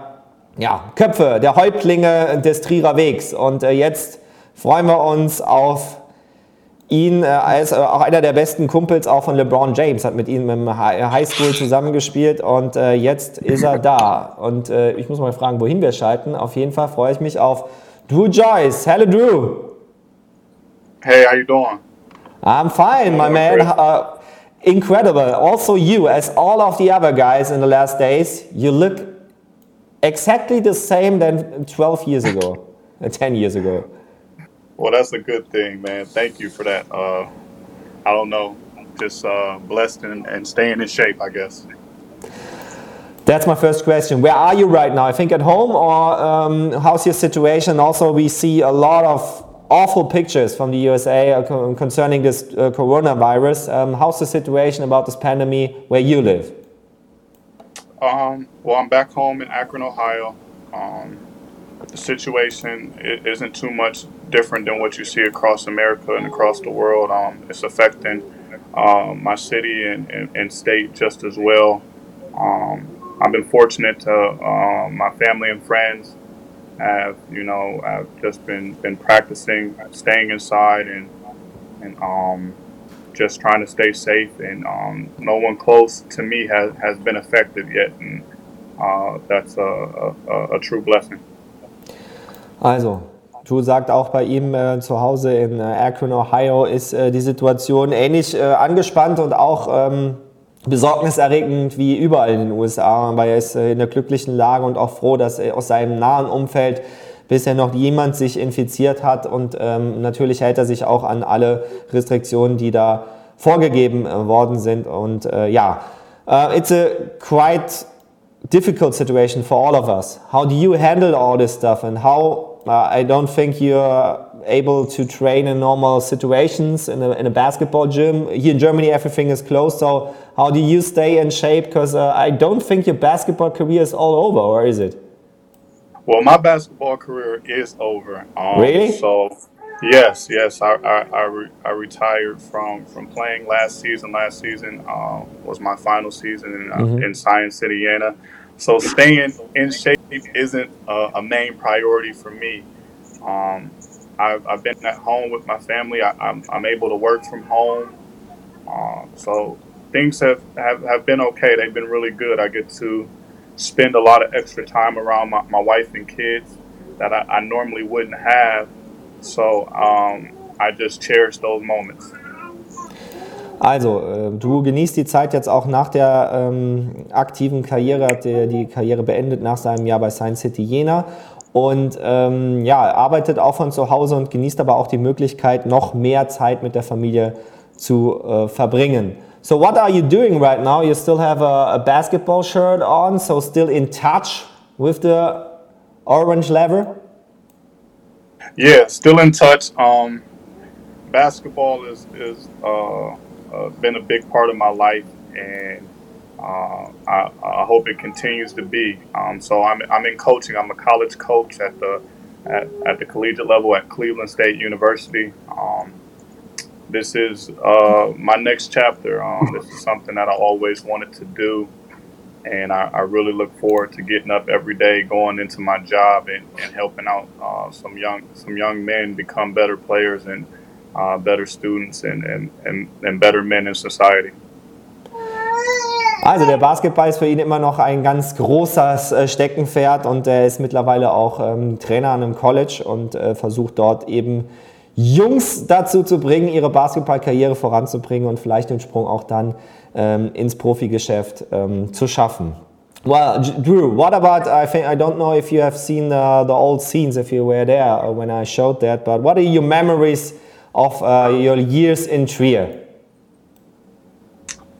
ja, Köpfe, der Häuptlinge des Trierer Wegs. Und äh, jetzt freuen wir uns auf ihn. Äh, ist äh, auch einer der besten Kumpels auch von LeBron James, hat mit ihm im Highschool zusammengespielt und jetzt ist er da. Und ich muss mal fragen, wohin wir schalten. Auf jeden Fall freue ich mich auf Drew Joyce. Hello, Drew. Hey, how you doing? I'm fine, my man. Uh, incredible. Also, you, as all of the other guys in the last days, you look exactly the same than 12 years ago, 10 years ago. Well, that's a good thing, man. Thank you for that. Uh, I don't know, just uh, blessed and, and staying in shape, I guess. That's my first question. Where are you right now? I think at home, or um, how's your situation? Also, we see a lot of awful pictures from the USA uh, concerning this uh, coronavirus. Um, how's the situation about this pandemic where you live? Um, well, I'm back home in Akron, Ohio. Um, the situation isn't too much different than what you see across America and across the world. Um, it's affecting uh, my city and, and, and, state just as well. Um, I've been fortunate to um, my family and friends have you know I've just been been practicing staying inside and and um, just trying to stay safe and um, no one close to me has, has been affected yet and uh, that's a, a, a, true blessing. Also, Drew sagt auch bei ihm äh, zu Hause in äh, Akron, Ohio, ist äh, die Situation ähnlich äh, angespannt und auch ähm, besorgniserregend wie überall in den USA, aber er ist äh, in der glücklichen Lage und auch froh, dass aus seinem nahen Umfeld bisher noch jemand sich infiziert hat. Und ähm, natürlich hält er sich auch an alle Restriktionen, die da vorgegeben äh, worden sind. Und ja, uh, it's a quite difficult situation for all of us. How do you handle all this stuff and how uh, I don't think you're able to train in normal situations in a, in a basketball gym. Here in Germany, everything is closed. So, how do you stay in shape? Because uh, I don't think your basketball career is all over, or is it? Well, my basketball career is over. Um, really? So, yes, yes, I I, I, re I, retired from from playing last season. Last season uh, was my final season in, uh, mm -hmm. in Science, Indiana. So, staying in shape isn't a main priority for me. Um, I've, I've been at home with my family. I, I'm, I'm able to work from home. Uh, so things have, have, have been okay. They've been really good. I get to spend a lot of extra time around my, my wife and kids that I, I normally wouldn't have. So um, I just cherish those moments. Also, äh, du genießt die Zeit jetzt auch nach der ähm, aktiven Karriere, hat die, die Karriere beendet nach seinem Jahr bei Science City Jena und ähm, ja, arbeitet auch von zu Hause und genießt aber auch die Möglichkeit, noch mehr Zeit mit der Familie zu äh, verbringen. So what are you doing right now? You still have a, a, basketball shirt on, so still in touch with the orange lever? Yeah, still in touch. Um, basketball is is uh, uh, been a big part of my life, and uh, I, I, hope it continues to be. Um, so I'm, I'm in coaching. I'm a college coach at the at, at the collegiate level at Cleveland State University. Um, this is uh, my next chapter. Um, this is something that I always wanted to do, and I, I, really look forward to getting up every day, going into my job, and, and helping out uh, some young some young men become better players and uh, better students and, and, and, and better men in society. Also der Basketball ist für ihn immer noch ein ganz großes äh, Steckenpferd und er ist mittlerweile auch ähm, Trainer an einem College und äh, versucht dort eben Jungs dazu zu bringen, ihre Basketballkarriere voranzubringen und vielleicht den Sprung auch dann ähm, ins Profigeschäft ähm, zu schaffen. Well, Drew, what about? I think I don't know if you have seen the, the old scenes if you were there when I showed that, but what are your memories of uh, your years in Trier?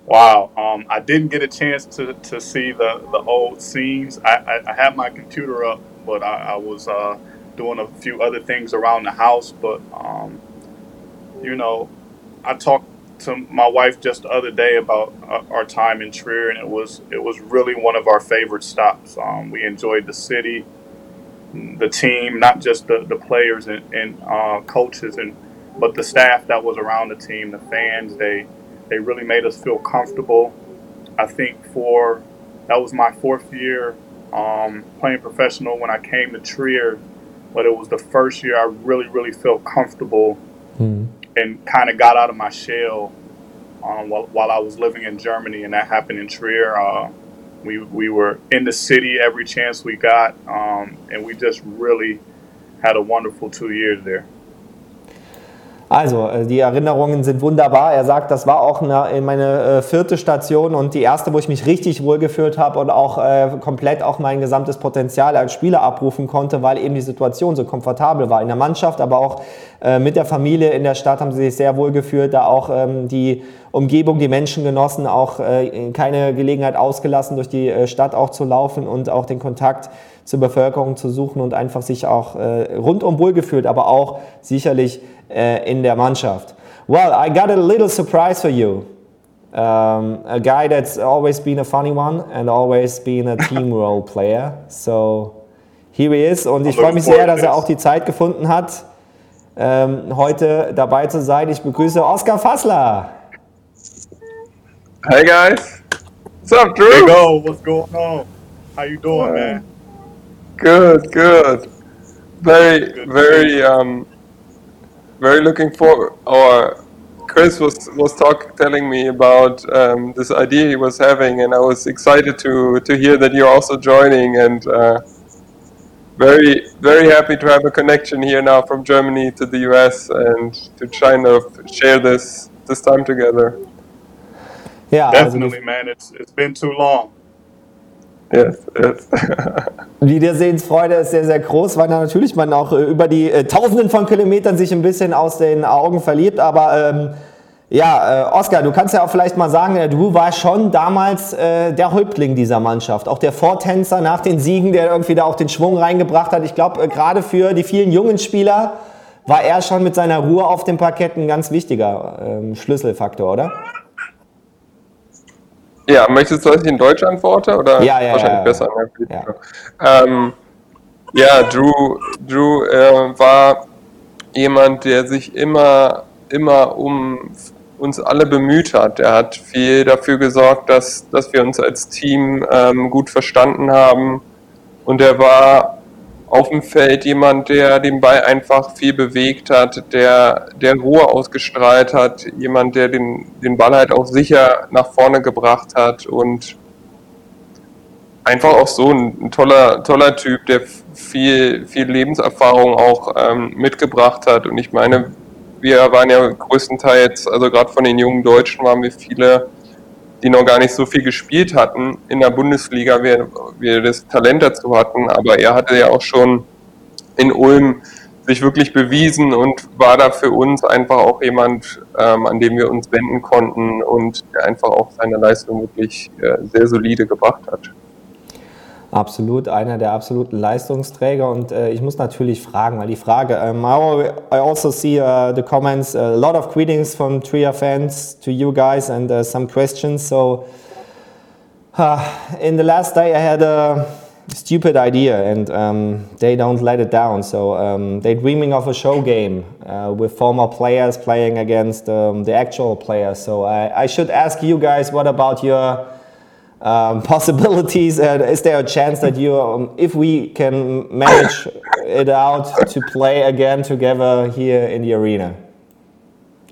Wow, um, I didn't get a chance to, to see the, the old scenes. I, I, I had my computer up, but I, I was uh, doing a few other things around the house. But, um, you know, I talked to my wife just the other day about uh, our time in Trier, and it was it was really one of our favorite stops. Um, we enjoyed the city. the team, not just the, the players and, and uh, coaches, and but the staff that was around the team, the fans. They they really made us feel comfortable. I think for that was my fourth year um, playing professional when I came to Trier, but it was the first year I really really felt comfortable mm. And kind of got out of my shell um, while, while I was living in Germany, and that happened in Trier. Uh, we, we were in the city every chance we got, um, and we just really had a wonderful two years there. Also, äh, die Erinnerungen sind wunderbar. Er sagt, das war auch eine, meine äh, vierte Station und die erste, wo ich mich richtig wohlgefühlt habe und auch äh, komplett auch mein gesamtes Potenzial als Spieler abrufen konnte, weil eben die Situation so komfortabel war in der Mannschaft, aber auch äh, mit der Familie in der Stadt haben sie sich sehr wohl gefühlt, da auch ähm, die Umgebung, die Menschen genossen, auch äh, keine Gelegenheit ausgelassen, durch die äh, Stadt auch zu laufen und auch den Kontakt zur Bevölkerung zu suchen und einfach sich auch rundum wohlgefühlt, aber auch sicherlich in der Mannschaft. Well, I got a little surprise for you. Um, a guy that's always been a funny one and always been a team role player. So here he is. Und ich freue mich sehr, dass er auch die Zeit gefunden hat, ähm, heute dabei zu sein. Ich begrüße Oskar Fassler. Hey guys. What's up, Drew? Hey, go. What's going on? How you doing, uh, man? Good, good. Very, good very, um, very looking forward. Or Chris was was talk, telling me about um, this idea he was having, and I was excited to to hear that you're also joining and. Uh, very very happy to have a connection here now from Germany to the US and to kind of share this this time together. Yeah, definitely, man. It's it's been too long. Yes, yes. Wiedersehensfreude ist sehr, sehr groß, weil natürlich man auch äh, über die äh, Tausenden von Kilometern sich ein bisschen aus den Augen verliebt, aber ähm, ja, äh, Oskar, du kannst ja auch vielleicht mal sagen, äh, du warst schon damals äh, der Häuptling dieser Mannschaft, auch der Vortänzer nach den Siegen, der irgendwie da auch den Schwung reingebracht hat. Ich glaube, äh, gerade für die vielen jungen Spieler war er schon mit seiner Ruhe auf dem Parkett ein ganz wichtiger ähm, Schlüsselfaktor, oder? Ja, möchtest du, dass ich in Deutsch antworte? Oder ja, ja, wahrscheinlich ja, besser. Ja, ähm, ja Drew, Drew äh, war jemand, der sich immer, immer um uns alle bemüht hat. Er hat viel dafür gesorgt, dass, dass wir uns als Team ähm, gut verstanden haben. Und er war auf dem Feld jemand, der den Ball einfach viel bewegt hat, der, der Ruhe ausgestrahlt hat, jemand, der den, den Ball halt auch sicher nach vorne gebracht hat und einfach auch so ein, toller, toller Typ, der viel, viel Lebenserfahrung auch ähm, mitgebracht hat. Und ich meine, wir waren ja größtenteils, also gerade von den jungen Deutschen waren wir viele, die noch gar nicht so viel gespielt hatten in der Bundesliga, wir, wir das Talent dazu hatten, aber er hatte ja auch schon in Ulm sich wirklich bewiesen und war da für uns einfach auch jemand, ähm, an dem wir uns wenden konnten und der einfach auch seine Leistung wirklich äh, sehr solide gebracht hat. Absolut, einer der absoluten Leistungsträger. Und äh, ich muss natürlich fragen, weil die Frage, um, I also see uh, the comments, a lot of greetings from Trier fans to you guys and uh, some questions. So, uh, in the last day, I had a stupid idea and um, they don't let it down. So, um, they're dreaming of a show game uh, with former players playing against um, the actual players. So, I, I should ask you guys, what about your um, possibilities? Uh, is there a chance that you, um, if we can manage it out, to play again together here in the arena?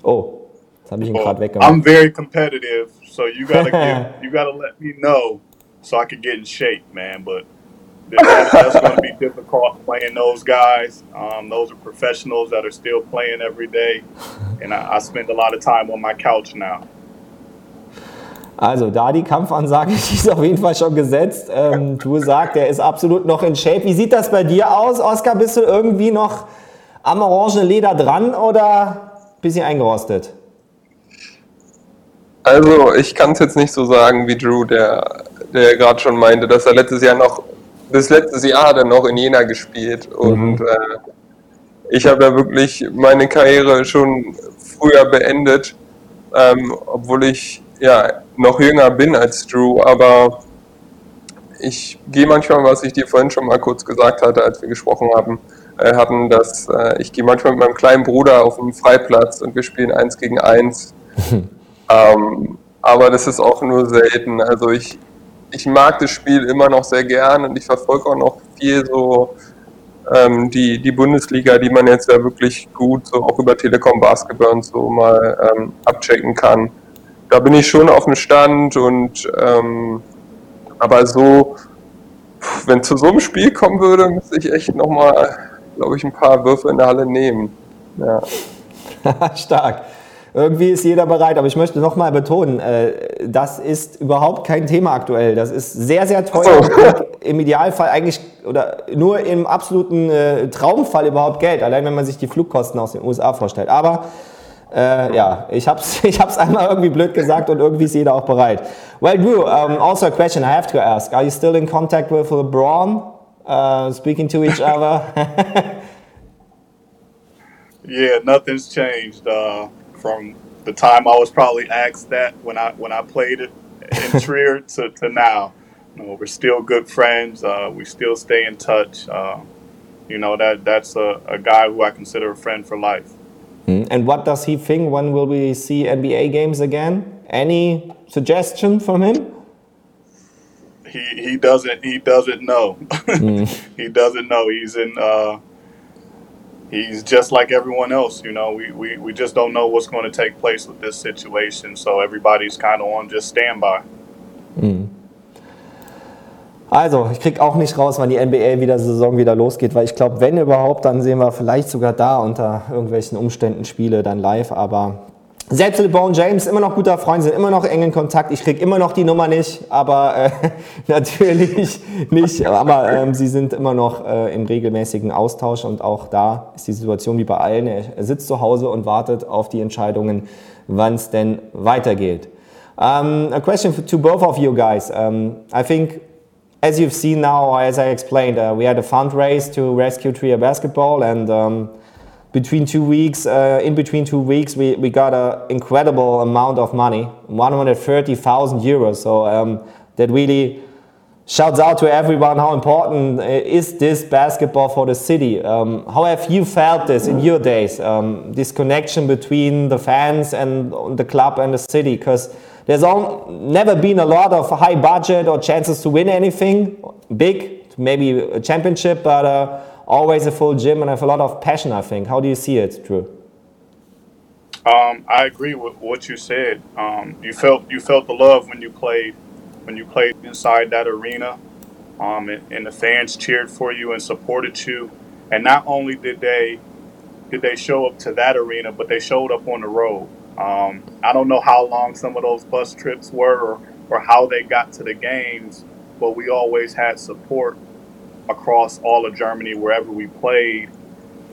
Oh, das habe ich ihn gerade weggemacht. I'm very competitive, so you gotta give, you gotta let me know so I can get in shape, man. But that, that's going to be difficult playing those guys. Um, those are professionals that are still playing every day, and I, I spend a lot of time on my couch now. Also da die Kampfansage, die ist auf jeden Fall schon gesetzt. Ähm, du sagst, er ist absolut noch in Shape. Wie sieht das bei dir aus, Oskar? Bist du irgendwie noch am orangenen Leder dran oder ein bisschen eingerostet? Also ich kann es jetzt nicht so sagen wie Drew, der, der gerade schon meinte, dass er letztes Jahr noch, bis letztes Jahr hat er noch in Jena gespielt. Und mhm. äh, ich habe ja wirklich meine Karriere schon früher beendet, ähm, obwohl ich ja noch jünger bin als Drew, aber ich gehe manchmal, was ich dir vorhin schon mal kurz gesagt hatte, als wir gesprochen haben, äh, hatten, dass äh, ich gehe manchmal mit meinem kleinen Bruder auf den Freiplatz und wir spielen eins gegen eins. ähm, aber das ist auch nur selten. Also ich, ich mag das Spiel immer noch sehr gern und ich verfolge auch noch viel so ähm, die, die Bundesliga, die man jetzt ja wirklich gut so auch über Telekom Basketball und so mal ähm, abchecken kann. Da bin ich schon auf dem Stand und ähm, aber so, wenn zu so einem Spiel kommen würde, müsste ich echt nochmal, glaube ich, ein paar Würfe in der Halle nehmen. Ja. Stark. Irgendwie ist jeder bereit, aber ich möchte nochmal betonen, äh, das ist überhaupt kein Thema aktuell. Das ist sehr, sehr teuer. Oh. Im Idealfall eigentlich oder nur im absoluten äh, Traumfall überhaupt Geld, allein wenn man sich die Flugkosten aus den USA vorstellt. Aber äh, ja, ich hab's, ich hab's einmal irgendwie blöd gesagt und irgendwie ist jeder auch bereit. Well, Drew, um, also a question I have to ask: Are you still in contact with LeBron? Uh, speaking to each other? yeah, nothing's changed. Uh... from the time I was probably asked that when I when I played it in Trier to, to now. You know, we're still good friends. Uh, we still stay in touch. Uh, you know that that's a, a, guy who I consider a friend for life. Mm. And what does he think? When will we see NBA games again? Any suggestion from him? He he doesn't he doesn't know. Mm. he doesn't know. He's in. Uh, he's just like everyone else. You know, we, we, we just don't know what's going to take place with this situation. So everybody's kind of on just standby. Mhm. Also, ich kriege auch nicht raus, wann die NBA wieder Saison wieder losgeht, weil ich glaube, wenn überhaupt, dann sehen wir vielleicht sogar da unter irgendwelchen Umständen Spiele dann live, aber selbst LeBron James, immer noch guter Freund, sind immer noch eng in Kontakt. Ich kriege immer noch die Nummer nicht, aber äh, natürlich nicht. Aber ähm, sie sind immer noch äh, im regelmäßigen Austausch und auch da ist die Situation wie bei allen. Er, sitzt zu Hause und wartet auf die Entscheidungen, wann es denn weitergeht. Um, a question to both of you guys. Um, I think, as you've seen now, as I explained, uh, we had a fundraise to rescue Trier basketball and um, between two weeks, uh, in between two weeks, we, we got an incredible amount of money, 130,000 euros. So um, that really shouts out to everyone how important uh, is this basketball for the city. Um, how have you felt this in your days, um, this connection between the fans and the club and the city? Because there's all, never been a lot of high budget or chances to win anything big, maybe a championship, but uh, always a full gym and have a lot of passion, I think. How do you see it, Drew? Um, I agree with what you said. Um, you felt you felt the love when you played when you played inside that arena, um, and, and, the fans cheered for you and supported you. And not only did they did they show up to that arena, but they showed up on the road. Um, I don't know how long some of those bus trips were or, or how they got to the games, but we always had support across all of Germany wherever we played,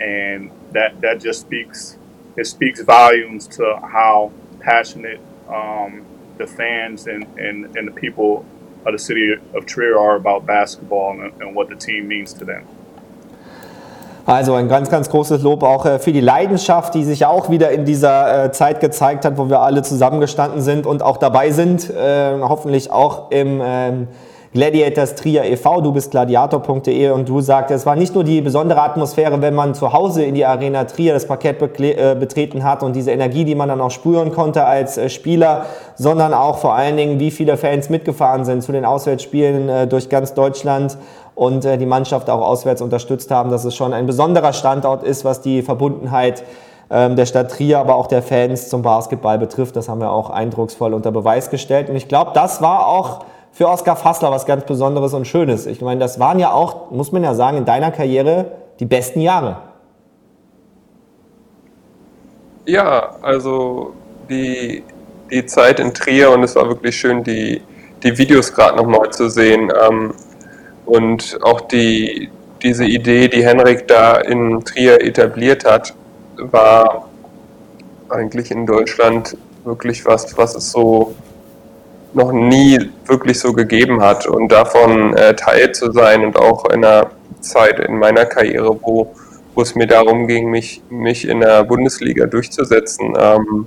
and that that just speaks it speaks volumes to how passionate um, the fans and, and, and the people of the city of Trier are about basketball and, and what the team means to them. Also ein ganz, ganz großes Lob auch äh, für die Leidenschaft, die sich auch wieder in dieser äh, Zeit gezeigt hat, wo wir alle zusammengestanden sind und auch dabei sind. Äh, hoffentlich auch im ähm, Gladiators Trier e.V., du bist gladiator.de und du sagst, es war nicht nur die besondere Atmosphäre, wenn man zu Hause in die Arena Trier das Parkett äh, betreten hat und diese Energie, die man dann auch spüren konnte als äh, Spieler, sondern auch vor allen Dingen, wie viele Fans mitgefahren sind zu den Auswärtsspielen äh, durch ganz Deutschland und die Mannschaft auch auswärts unterstützt haben, dass es schon ein besonderer Standort ist, was die Verbundenheit ähm, der Stadt Trier, aber auch der Fans zum Basketball betrifft. Das haben wir auch eindrucksvoll unter Beweis gestellt. Und ich glaube, das war auch für Oskar Fassler was ganz Besonderes und Schönes. Ich meine, das waren ja auch, muss man ja sagen, in deiner Karriere die besten Jahre. Ja, also die, die Zeit in Trier und es war wirklich schön, die, die Videos gerade nochmal zu sehen. Ähm, und auch die, diese Idee, die Henrik da in Trier etabliert hat, war eigentlich in Deutschland wirklich was, was es so noch nie wirklich so gegeben hat. Und davon äh, Teil zu sein und auch in einer Zeit in meiner Karriere, wo, wo es mir darum ging, mich, mich in der Bundesliga durchzusetzen, ähm,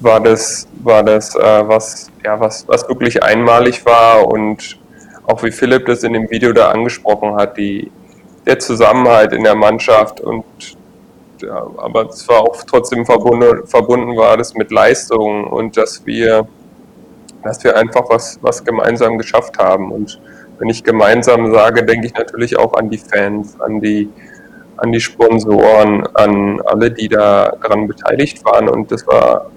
war das, war das äh, was, ja, was, was wirklich einmalig war und auch wie Philipp das in dem Video da angesprochen hat, die, der Zusammenhalt in der Mannschaft und ja, aber es war auch trotzdem verbunden, verbunden war das mit Leistungen und dass wir, dass wir einfach was, was gemeinsam geschafft haben. Und wenn ich gemeinsam sage, denke ich natürlich auch an die Fans, an die, an die Sponsoren, an alle, die da daran beteiligt waren. Und das war,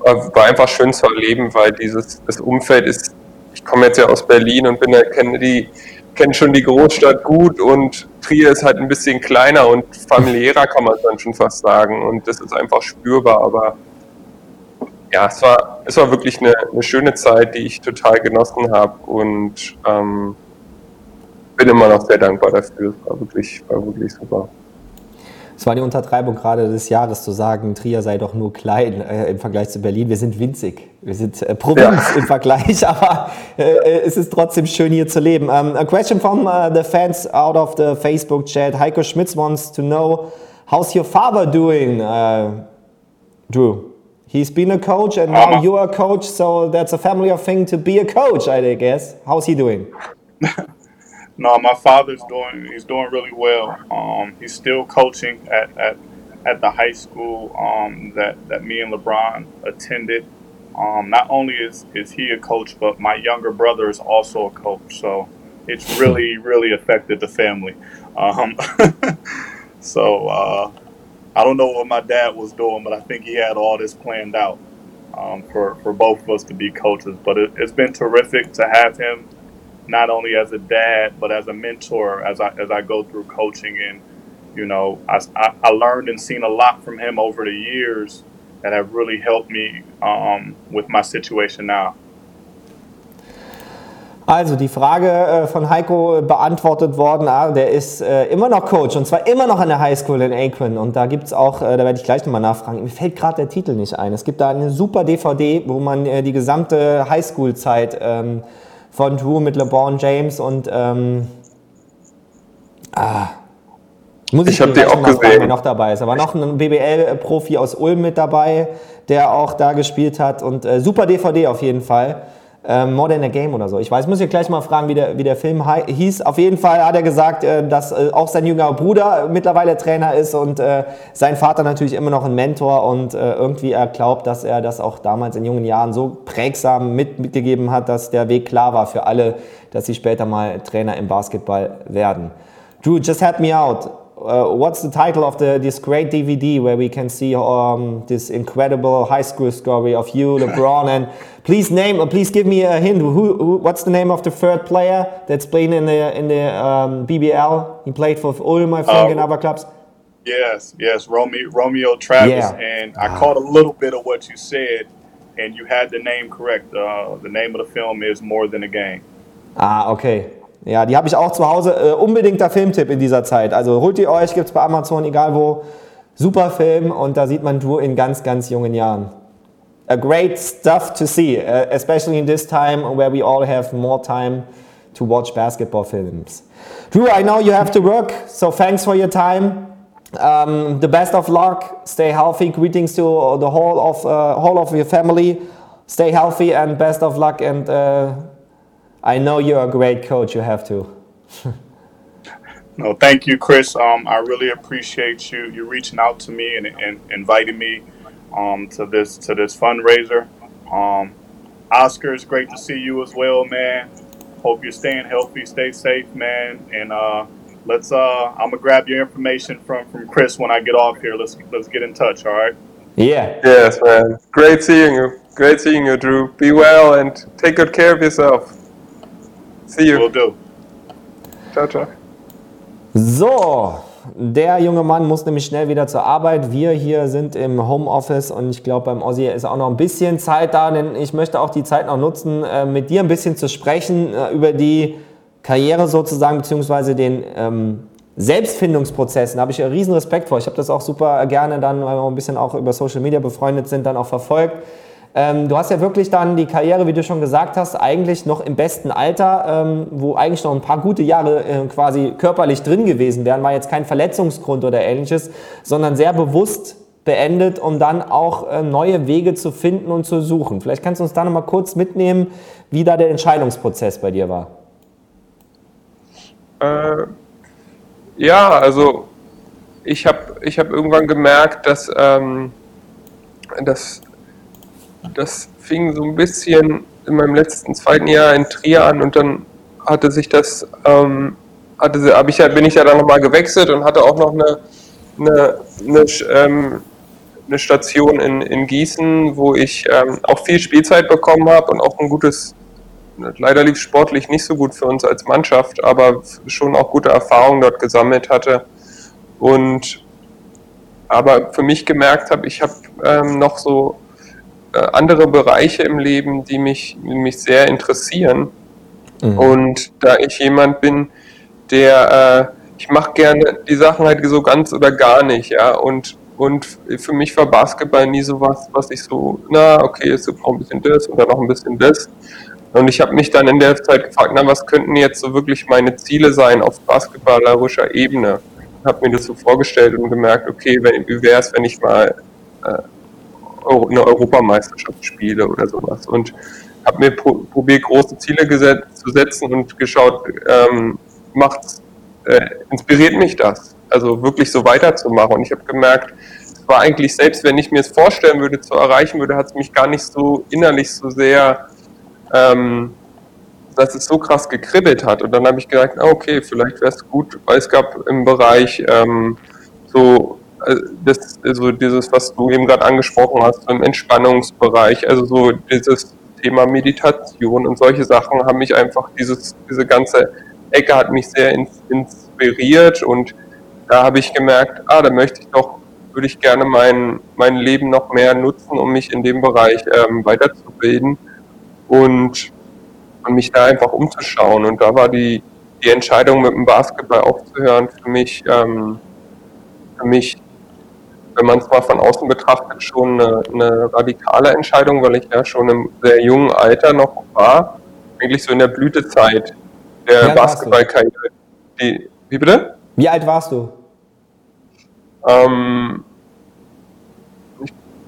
war einfach schön zu erleben, weil dieses das Umfeld ist, ich komme jetzt ja aus Berlin und bin kenne die kenne schon die Großstadt gut und Trier ist halt ein bisschen kleiner und familiärer, kann man dann schon fast sagen. Und das ist einfach spürbar. Aber ja, es war, es war wirklich eine, eine schöne Zeit, die ich total genossen habe und ähm, bin immer noch sehr dankbar dafür. Es war wirklich, war wirklich super. Es war die Untertreibung gerade des Jahres zu sagen, Trier sei doch nur klein äh, im Vergleich zu Berlin. Wir sind winzig. Wir sind äh, Provinz ja. im Vergleich, aber äh, äh, es ist trotzdem schön hier zu leben. Um, a question from uh, the fans out of the Facebook chat. Heiko Schmitz wants to know, how's your father doing, uh, Drew? He's been a coach and now you're a coach, so that's a family of thing to be a coach, I guess. How's he doing? No, my father's doing. He's doing really well. Um, he's still coaching at, at at the high school um, that that me and LeBron attended. Um, not only is is he a coach, but my younger brother is also a coach. So it's really really affected the family. Um, so uh, I don't know what my dad was doing, but I think he had all this planned out um, for for both of us to be coaches. But it, it's been terrific to have him not only as a dad but as a mentor as I as I go through coaching and you know I, I, I learned and seen a lot from him over the years that have really helped me um, with my situation now. Also die Frage äh, von Heiko beantwortet worden. Ah, der ist äh, immer noch Coach und zwar immer noch an der Highschool in Akron. Und da gibt es auch, äh, da werde ich gleich nochmal nachfragen, mir fällt gerade der Titel nicht ein. Es gibt da eine super DVD, wo man die gesamte Highschool-Zeit ähm, von Drew mit LeBron James und ähm, ah, muss ich, ich habe die auch gesehen. Fragen, wer noch dabei ist. Aber noch ein BBL-Profi aus Ulm mit dabei, der auch da gespielt hat und äh, super DVD auf jeden Fall. Ähm, More Than a Game oder so. Ich weiß, muss ich gleich mal fragen, wie der, wie der Film hieß. Auf jeden Fall hat er gesagt, äh, dass äh, auch sein jüngerer Bruder mittlerweile Trainer ist und äh, sein Vater natürlich immer noch ein Mentor und äh, irgendwie er glaubt, dass er das auch damals in jungen Jahren so prägsam mit, mitgegeben hat, dass der Weg klar war für alle, dass sie später mal Trainer im Basketball werden. Drew, just help me out. uh, what's the title of the this great DVD where we can see um, this incredible high school story of you, LeBron, and please name, uh, please give me a hint. Who, who, what's the name of the third player that's playing in the in the um, BBL? He played for Ulm, I think, uh, in other clubs. Yes, yes, Romeo, Romeo Travis, yeah. and I caught a little bit of what you said, and you had the name correct. Uh, the name of the film is More Than a Game. Ah, okay. Ja, die habe ich auch zu Hause. Äh, unbedingter Filmtipp in dieser Zeit. Also holt ihr euch, gibt es bei Amazon, egal wo. Super Film und da sieht man Drew in ganz, ganz jungen Jahren. A great stuff to see, uh, especially in this time where we all have more time to watch basketball films. Drew, I know you have to work, so thanks for your time. Um, the best of luck. Stay healthy. Greetings to the whole of uh, whole of your family. Stay healthy and best of luck and. Uh, I know you're a great coach. You have to. no, thank you, Chris. Um, I really appreciate you you reaching out to me and, and inviting me um, to this to this fundraiser. Um, Oscar, it's great to see you as well, man. Hope you're staying healthy, stay safe, man. And uh, let's uh, I'm gonna grab your information from from Chris when I get off here. Let's let's get in touch. All right. Yeah. Yes, man. Great seeing you. Great seeing you, Drew. Be well and take good care of yourself. See you. Will do. Ciao, ciao. So, der junge Mann muss nämlich schnell wieder zur Arbeit. Wir hier sind im Homeoffice und ich glaube, beim Ossi ist auch noch ein bisschen Zeit da, denn ich möchte auch die Zeit noch nutzen, äh, mit dir ein bisschen zu sprechen äh, über die Karriere sozusagen, beziehungsweise den ähm, Selbstfindungsprozessen. Da habe ich riesen Respekt vor. Ich habe das auch super gerne dann, weil wir ein bisschen auch über Social Media befreundet sind, dann auch verfolgt. Ähm, du hast ja wirklich dann die Karriere, wie du schon gesagt hast, eigentlich noch im besten Alter, ähm, wo eigentlich noch ein paar gute Jahre äh, quasi körperlich drin gewesen wären, war jetzt kein Verletzungsgrund oder ähnliches, sondern sehr bewusst beendet, um dann auch äh, neue Wege zu finden und zu suchen. Vielleicht kannst du uns da nochmal kurz mitnehmen, wie da der Entscheidungsprozess bei dir war. Äh, ja, also ich habe ich hab irgendwann gemerkt, dass ähm, das, das fing so ein bisschen in meinem letzten zweiten Jahr in Trier an und dann hatte sich das, ähm, hatte, hab ich bin ich ja dann nochmal gewechselt und hatte auch noch eine, eine, eine, ähm, eine Station in, in Gießen, wo ich ähm, auch viel Spielzeit bekommen habe und auch ein gutes, leider lief sportlich nicht so gut für uns als Mannschaft, aber schon auch gute Erfahrungen dort gesammelt hatte. Und aber für mich gemerkt habe, ich habe ähm, noch so andere Bereiche im Leben, die mich, die mich sehr interessieren. Mhm. Und da ich jemand bin, der, äh, ich mache gerne die Sachen halt so ganz oder gar nicht, ja. Und, und für mich war Basketball nie so was, was ich so, na, okay, es gibt noch ein bisschen das und dann noch ein bisschen das. Und ich habe mich dann in der Zeit gefragt, na, was könnten jetzt so wirklich meine Ziele sein auf basketballerischer Ebene? habe mir das so vorgestellt und gemerkt, okay, wenn, wie wäre es, wenn ich mal äh, eine Europameisterschaft spiele oder sowas. Und habe mir pro, probiert, große Ziele zu setzen und geschaut, ähm, macht's, äh, inspiriert mich das, also wirklich so weiterzumachen. Und ich habe gemerkt, es war eigentlich, selbst wenn ich mir es vorstellen würde, zu erreichen würde, hat es mich gar nicht so innerlich so sehr ähm, dass es so krass gekribbelt hat. Und dann habe ich gedacht, okay, vielleicht wäre es gut, weil es gab im Bereich ähm, so, das, also dieses, was du eben gerade angesprochen hast, im Entspannungsbereich, also so dieses Thema Meditation und solche Sachen haben mich einfach, dieses, diese ganze Ecke hat mich sehr inspiriert und da habe ich gemerkt, ah, da möchte ich doch, würde ich gerne mein, mein Leben noch mehr nutzen, um mich in dem Bereich ähm, weiterzubilden. Und und mich da einfach umzuschauen. Und da war die, die Entscheidung, mit dem Basketball aufzuhören, für mich, ähm, für mich, wenn man es mal von außen betrachtet, schon eine, eine, radikale Entscheidung, weil ich ja schon im sehr jungen Alter noch war, eigentlich so in der Blütezeit der Basketballkarriere. Wie bitte? Wie alt warst du? Ähm,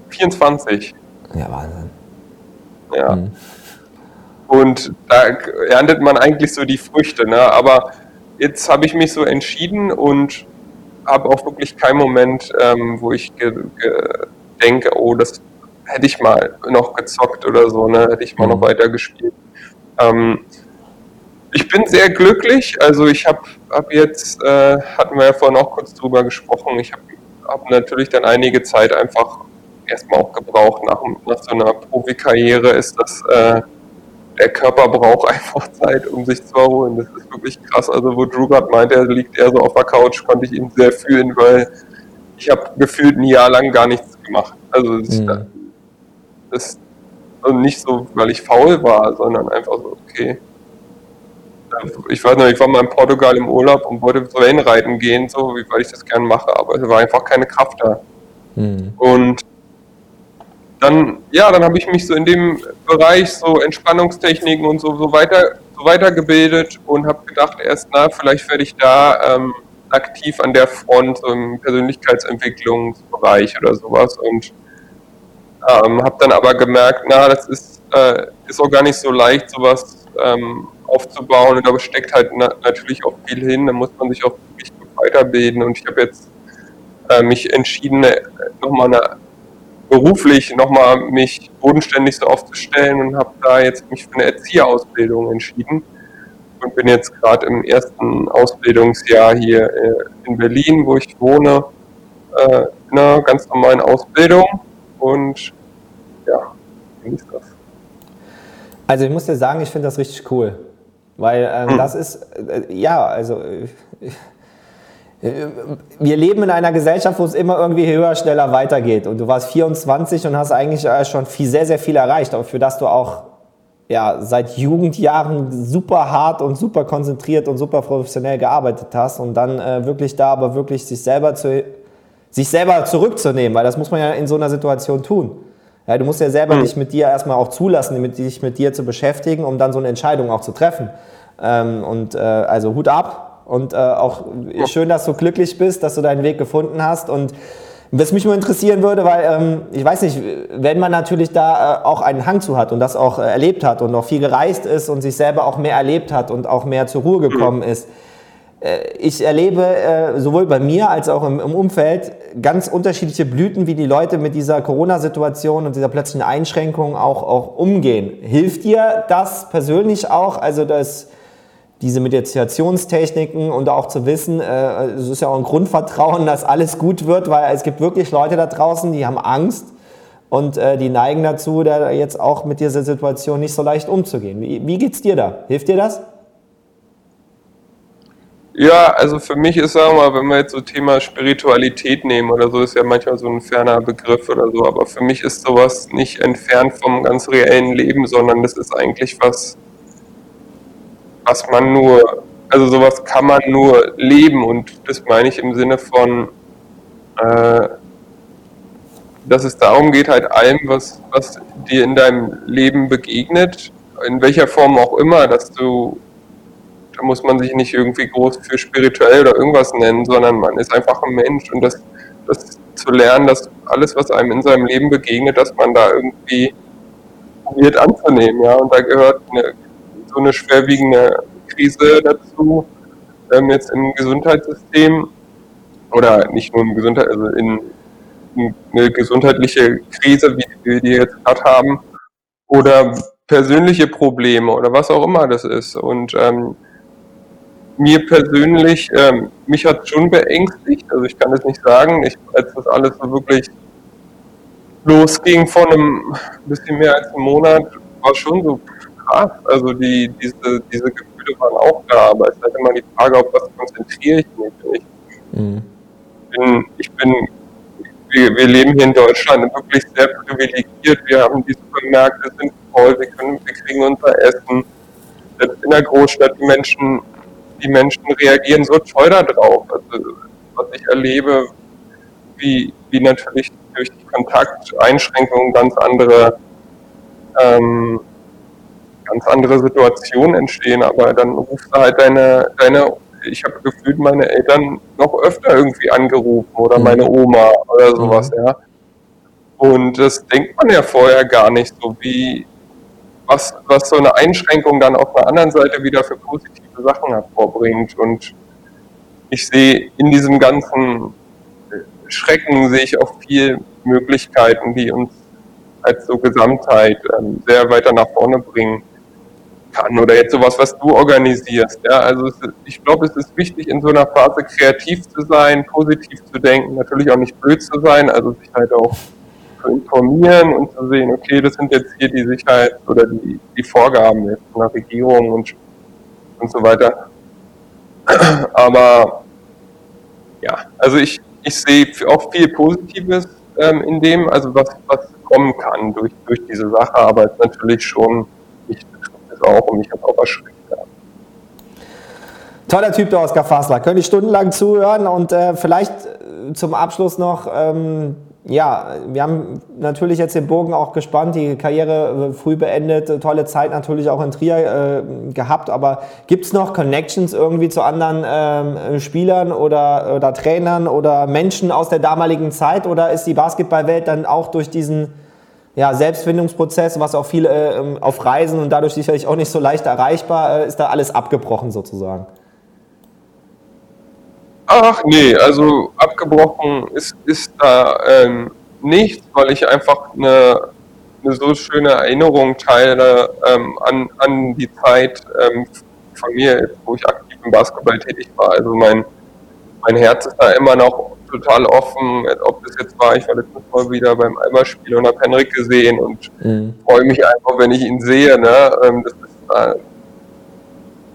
24. Ja, Wahnsinn. Ja. Mhm. Und da erntet man eigentlich so die Früchte. Ne? Aber jetzt habe ich mich so entschieden und habe auch wirklich keinen Moment, ähm, wo ich denke, oh, das hätte ich mal noch gezockt oder so, ne? hätte ich mal mhm. noch weiter gespielt. Ähm, ich bin sehr glücklich. Also ich habe hab jetzt, äh, hatten wir ja vorhin auch kurz drüber gesprochen, ich habe hab natürlich dann einige Zeit einfach erstmal auch gebraucht. Nach, nach so einer Profikarriere ist das äh, der Körper braucht einfach Zeit, um sich zu erholen. Das ist wirklich krass. Also wo Drew gerade meinte, er liegt eher so auf der Couch, konnte ich ihn sehr fühlen, weil ich habe gefühlt ein Jahr lang gar nichts gemacht. Also das, mhm. das also nicht so, weil ich faul war, sondern einfach so, okay. Ich weiß noch, ich war mal in Portugal im Urlaub und wollte so Wellenreiten gehen, so, weil ich das gerne mache, aber es war einfach keine Kraft da. Mhm. Und dann, ja, dann habe ich mich so in dem Bereich so Entspannungstechniken und so, so weiter so weitergebildet und habe gedacht, erst na, vielleicht werde ich da ähm, aktiv an der Front so im Persönlichkeitsentwicklungsbereich oder sowas und ähm, habe dann aber gemerkt, na, das ist, äh, ist auch gar nicht so leicht, sowas ähm, aufzubauen und da steckt halt na natürlich auch viel hin, da muss man sich auch wirklich weiterbilden und ich habe jetzt äh, mich entschieden, nochmal eine beruflich nochmal mich bodenständig so aufzustellen und habe da jetzt mich für eine Erzieherausbildung entschieden und bin jetzt gerade im ersten Ausbildungsjahr hier äh, in Berlin, wo ich wohne, äh, in einer ganz normalen Ausbildung und ja, genieße das. Also ich muss dir sagen, ich finde das richtig cool, weil ähm, hm. das ist, äh, ja, also äh, wir leben in einer Gesellschaft, wo es immer irgendwie höher, schneller weitergeht. Und du warst 24 und hast eigentlich äh, schon viel, sehr, sehr viel erreicht, aber für das du auch ja, seit Jugendjahren super hart und super konzentriert und super professionell gearbeitet hast und dann äh, wirklich da aber wirklich sich selber, zu, sich selber zurückzunehmen, weil das muss man ja in so einer Situation tun. Ja, du musst ja selber mhm. dich mit dir erstmal auch zulassen, mit, dich mit dir zu beschäftigen, um dann so eine Entscheidung auch zu treffen. Ähm, und äh, also Hut ab, und äh, auch schön, dass du glücklich bist, dass du deinen Weg gefunden hast. Und was mich nur interessieren würde, weil ähm, ich weiß nicht, wenn man natürlich da äh, auch einen Hang zu hat und das auch äh, erlebt hat und noch viel gereist ist und sich selber auch mehr erlebt hat und auch mehr zur Ruhe gekommen ist, äh, ich erlebe äh, sowohl bei mir als auch im, im, Umfeld ganz unterschiedliche Blüten, wie die Leute mit dieser Corona-Situation und dieser plötzlichen Einschränkung auch, auch umgehen. Hilft dir das persönlich auch? Also, dass diese Meditationstechniken und auch zu wissen, äh, es ist ja auch ein Grundvertrauen, dass alles gut wird, weil es gibt wirklich Leute da draußen, die haben Angst und äh, die neigen dazu, da jetzt auch mit dieser Situation nicht so leicht umzugehen. Wie, wie geht's dir da? Hilft dir das? Ja, also für mich ist, sagen wir mal, wenn wir jetzt so Thema Spiritualität nehmen oder so, ist ja manchmal so ein ferner Begriff oder so, aber für mich ist sowas nicht entfernt vom ganz reellen Leben, sondern das ist eigentlich was, was man nur, also sowas kann man nur leben und das meine ich im Sinne von, äh, dass es darum geht, halt allem, was, was dir in deinem Leben begegnet, in welcher Form auch immer, dass du da muss man sich nicht irgendwie groß für spirituell oder irgendwas nennen, sondern man ist einfach ein Mensch und das, das zu lernen, dass alles, was einem in seinem Leben begegnet, dass man da irgendwie probiert anzunehmen, ja, und da gehört eine, so eine schwerwiegende Krise dazu, ähm, jetzt im Gesundheitssystem oder nicht nur im Gesundheit, also in, in eine gesundheitliche Krise, wie wir die jetzt gerade haben, oder persönliche Probleme oder was auch immer das ist. Und ähm, mir persönlich, ähm, mich hat schon beängstigt, also ich kann es nicht sagen, ich, als das alles so wirklich losging vor einem bisschen mehr als einem Monat, war schon so krass, also die, diese, diese Gefühle waren auch da, aber es ist halt immer die Frage, auf was konzentriere ich mich. Ich mhm. bin, ich bin wir, wir, leben hier in Deutschland wirklich sehr privilegiert, wir haben die Supermärkte sind voll, wir, können, wir kriegen unser Essen, in der Großstadt, die Menschen die Menschen reagieren so teuer drauf. Also, was ich erlebe, wie, wie natürlich durch die Kontakteinschränkungen ganz andere, ähm, ganz andere Situationen entstehen, aber dann rufst du halt deine, deine ich habe gefühlt meine Eltern noch öfter irgendwie angerufen oder meine mhm. Oma oder sowas, mhm. ja. Und das denkt man ja vorher gar nicht so, wie, was, was so eine Einschränkung dann auf der anderen Seite wieder für positive Sachen hervorbringt. Und ich sehe in diesem ganzen Schrecken sehe ich auch viel Möglichkeiten, die uns als so Gesamtheit ähm, sehr weiter nach vorne bringen kann. Oder jetzt sowas, was du organisierst. Ja, also ist, ich glaube, es ist wichtig, in so einer Phase kreativ zu sein, positiv zu denken, natürlich auch nicht blöd zu sein, also sich halt auch zu informieren und zu sehen, okay, das sind jetzt hier die Sicherheit oder die, die Vorgaben jetzt von der Regierung und, und so weiter. Aber ja, also ich, ich sehe auch viel Positives ähm, in dem, also was, was kommen kann durch, durch diese Sache, aber es ist natürlich schon, mich es auch und mich hat auch erschreckt. Toller Typ, der Oskar Fassler. Könnte ich stundenlang zuhören und äh, vielleicht äh, zum Abschluss noch ähm, ja, wir haben natürlich jetzt den Bogen auch gespannt, die Karriere äh, früh beendet, tolle Zeit natürlich auch in Trier äh, gehabt, aber gibt es noch Connections irgendwie zu anderen ähm, Spielern oder, oder Trainern oder Menschen aus der damaligen Zeit oder ist die Basketballwelt dann auch durch diesen ja, Selbstfindungsprozess, was auch viele äh, auf Reisen und dadurch sicherlich auch nicht so leicht erreichbar, äh, ist da alles abgebrochen sozusagen? Ach nee, also abgebrochen ist, ist da ähm, nichts, weil ich einfach eine, eine so schöne Erinnerung teile ähm, an, an die Zeit ähm, von mir, wo ich aktiv im Basketball tätig war. Also mein, mein Herz ist da immer noch total offen, ob das jetzt war, ich war letztens Mal wieder beim Alba-Spiel und habe Henrik gesehen und mhm. freue mich einfach, wenn ich ihn sehe. Ne? Ähm, das ist äh,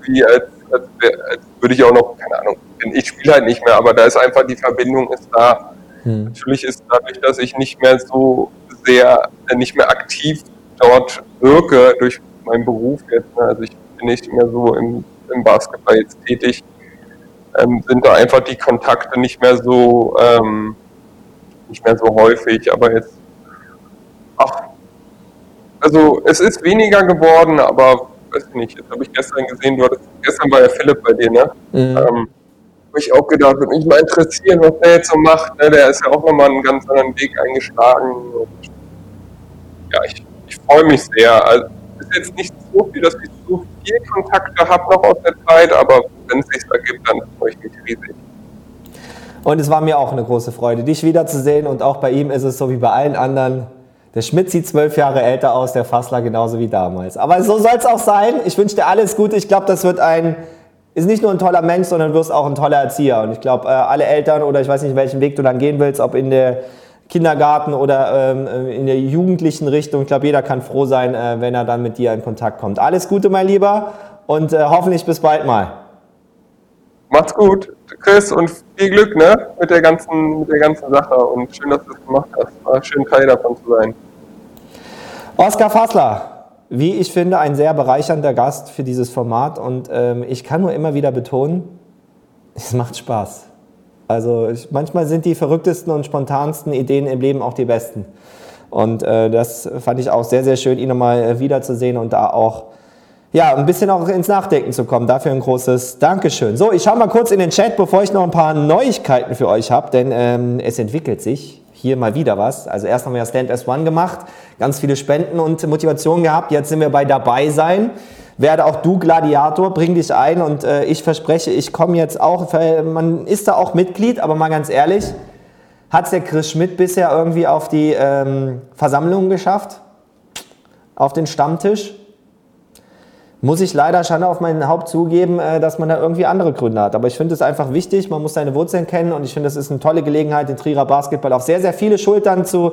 wie als, als, als würde ich auch noch, keine Ahnung, ich spiele halt nicht mehr, aber da ist einfach die Verbindung ist da. Hm. Natürlich ist dadurch, dass ich nicht mehr so sehr, äh, nicht mehr aktiv dort wirke durch meinen Beruf jetzt, ne, also ich bin nicht mehr so im, im Basketball jetzt tätig, ähm, sind da einfach die Kontakte nicht mehr so, ähm, nicht mehr so häufig, aber jetzt, ach, also es ist weniger geworden, aber weiß nicht, jetzt habe ich gestern gesehen, du hattest, gestern war ja Philipp bei dir, ne? Mhm. Ähm, habe ich auch gedacht, würde mich mal interessieren, was der jetzt so macht. Ne? Der ist ja auch nochmal einen ganz anderen Weg eingeschlagen. Und ja, ich, ich freue mich sehr. Also, es jetzt nicht so viel, dass ich so viel Kontakte habe noch aus der Zeit, aber wenn es sich ergibt, dann freue ich mich riesig. Und es war mir auch eine große Freude, dich wiederzusehen. Und auch bei ihm ist es so wie bei allen anderen. Der Schmidt sieht zwölf Jahre älter aus, der Fassler genauso wie damals. Aber so soll es auch sein. Ich wünsche dir alles Gute. Ich glaube, das wird ein, ist nicht nur ein toller Mensch, sondern wirst auch ein toller Erzieher. Und ich glaube, äh, alle Eltern oder ich weiß nicht, welchen Weg du dann gehen willst, ob in der Kindergarten oder ähm, äh, in der jugendlichen Richtung. Ich glaube, jeder kann froh sein, äh, wenn er dann mit dir in Kontakt kommt. Alles Gute, mein Lieber, und äh, hoffentlich bis bald mal. Macht's gut, Chris, und viel Glück ne, mit, der ganzen, mit der ganzen Sache. Und schön, dass du es gemacht hast. War schön, Teil davon zu sein. Oskar Fassler, wie ich finde, ein sehr bereichernder Gast für dieses Format. Und ähm, ich kann nur immer wieder betonen, es macht Spaß. Also ich, manchmal sind die verrücktesten und spontansten Ideen im Leben auch die besten. Und äh, das fand ich auch sehr, sehr schön, ihn nochmal äh, wiederzusehen und da auch ja, ein bisschen auch ins Nachdenken zu kommen. Dafür ein großes Dankeschön. So, ich schaue mal kurz in den Chat, bevor ich noch ein paar Neuigkeiten für euch habe, denn ähm, es entwickelt sich hier mal wieder was. Also erst haben wir ja Stand S1 gemacht, ganz viele Spenden und Motivation gehabt. Jetzt sind wir bei dabei sein. Werde auch du Gladiator, bring dich ein und äh, ich verspreche, ich komme jetzt auch, man ist da auch Mitglied, aber mal ganz ehrlich, hat es der Chris Schmidt bisher irgendwie auf die ähm, Versammlung geschafft? Auf den Stammtisch? muss ich leider schon auf mein Haupt zugeben, äh, dass man da irgendwie andere Gründe hat. Aber ich finde es einfach wichtig, man muss seine Wurzeln kennen und ich finde, es ist eine tolle Gelegenheit, den Trierer Basketball auf sehr, sehr viele Schultern zu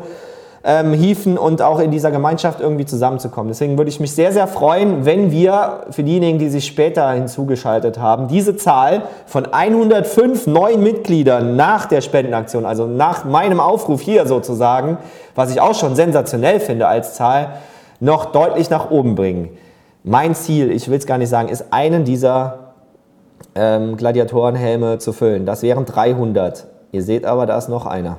ähm, hieven und auch in dieser Gemeinschaft irgendwie zusammenzukommen. Deswegen würde ich mich sehr, sehr freuen, wenn wir für diejenigen, die sich später hinzugeschaltet haben, diese Zahl von 105 neuen Mitgliedern nach der Spendenaktion, also nach meinem Aufruf hier sozusagen, was ich auch schon sensationell finde als Zahl, noch deutlich nach oben bringen. Mein Ziel, ich will es gar nicht sagen, ist einen dieser ähm, Gladiatorenhelme zu füllen. Das wären 300. Ihr seht aber, da ist noch einer.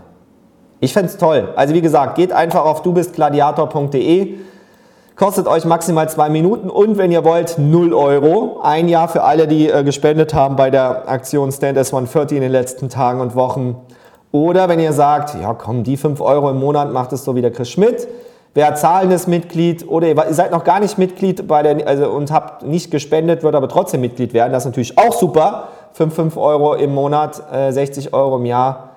Ich fände es toll. Also wie gesagt, geht einfach auf dubistgladiator.de. Kostet euch maximal zwei Minuten und wenn ihr wollt, 0 Euro. Ein Jahr für alle, die äh, gespendet haben bei der Aktion Stand S130 in den letzten Tagen und Wochen. Oder wenn ihr sagt, ja komm, die 5 Euro im Monat macht es so wie der Chris Schmidt Wer zahlendes Mitglied oder ihr seid noch gar nicht Mitglied bei der, also, und habt nicht gespendet, wird aber trotzdem Mitglied werden. Das ist natürlich auch super. 5, 5 Euro im Monat, äh, 60 Euro im Jahr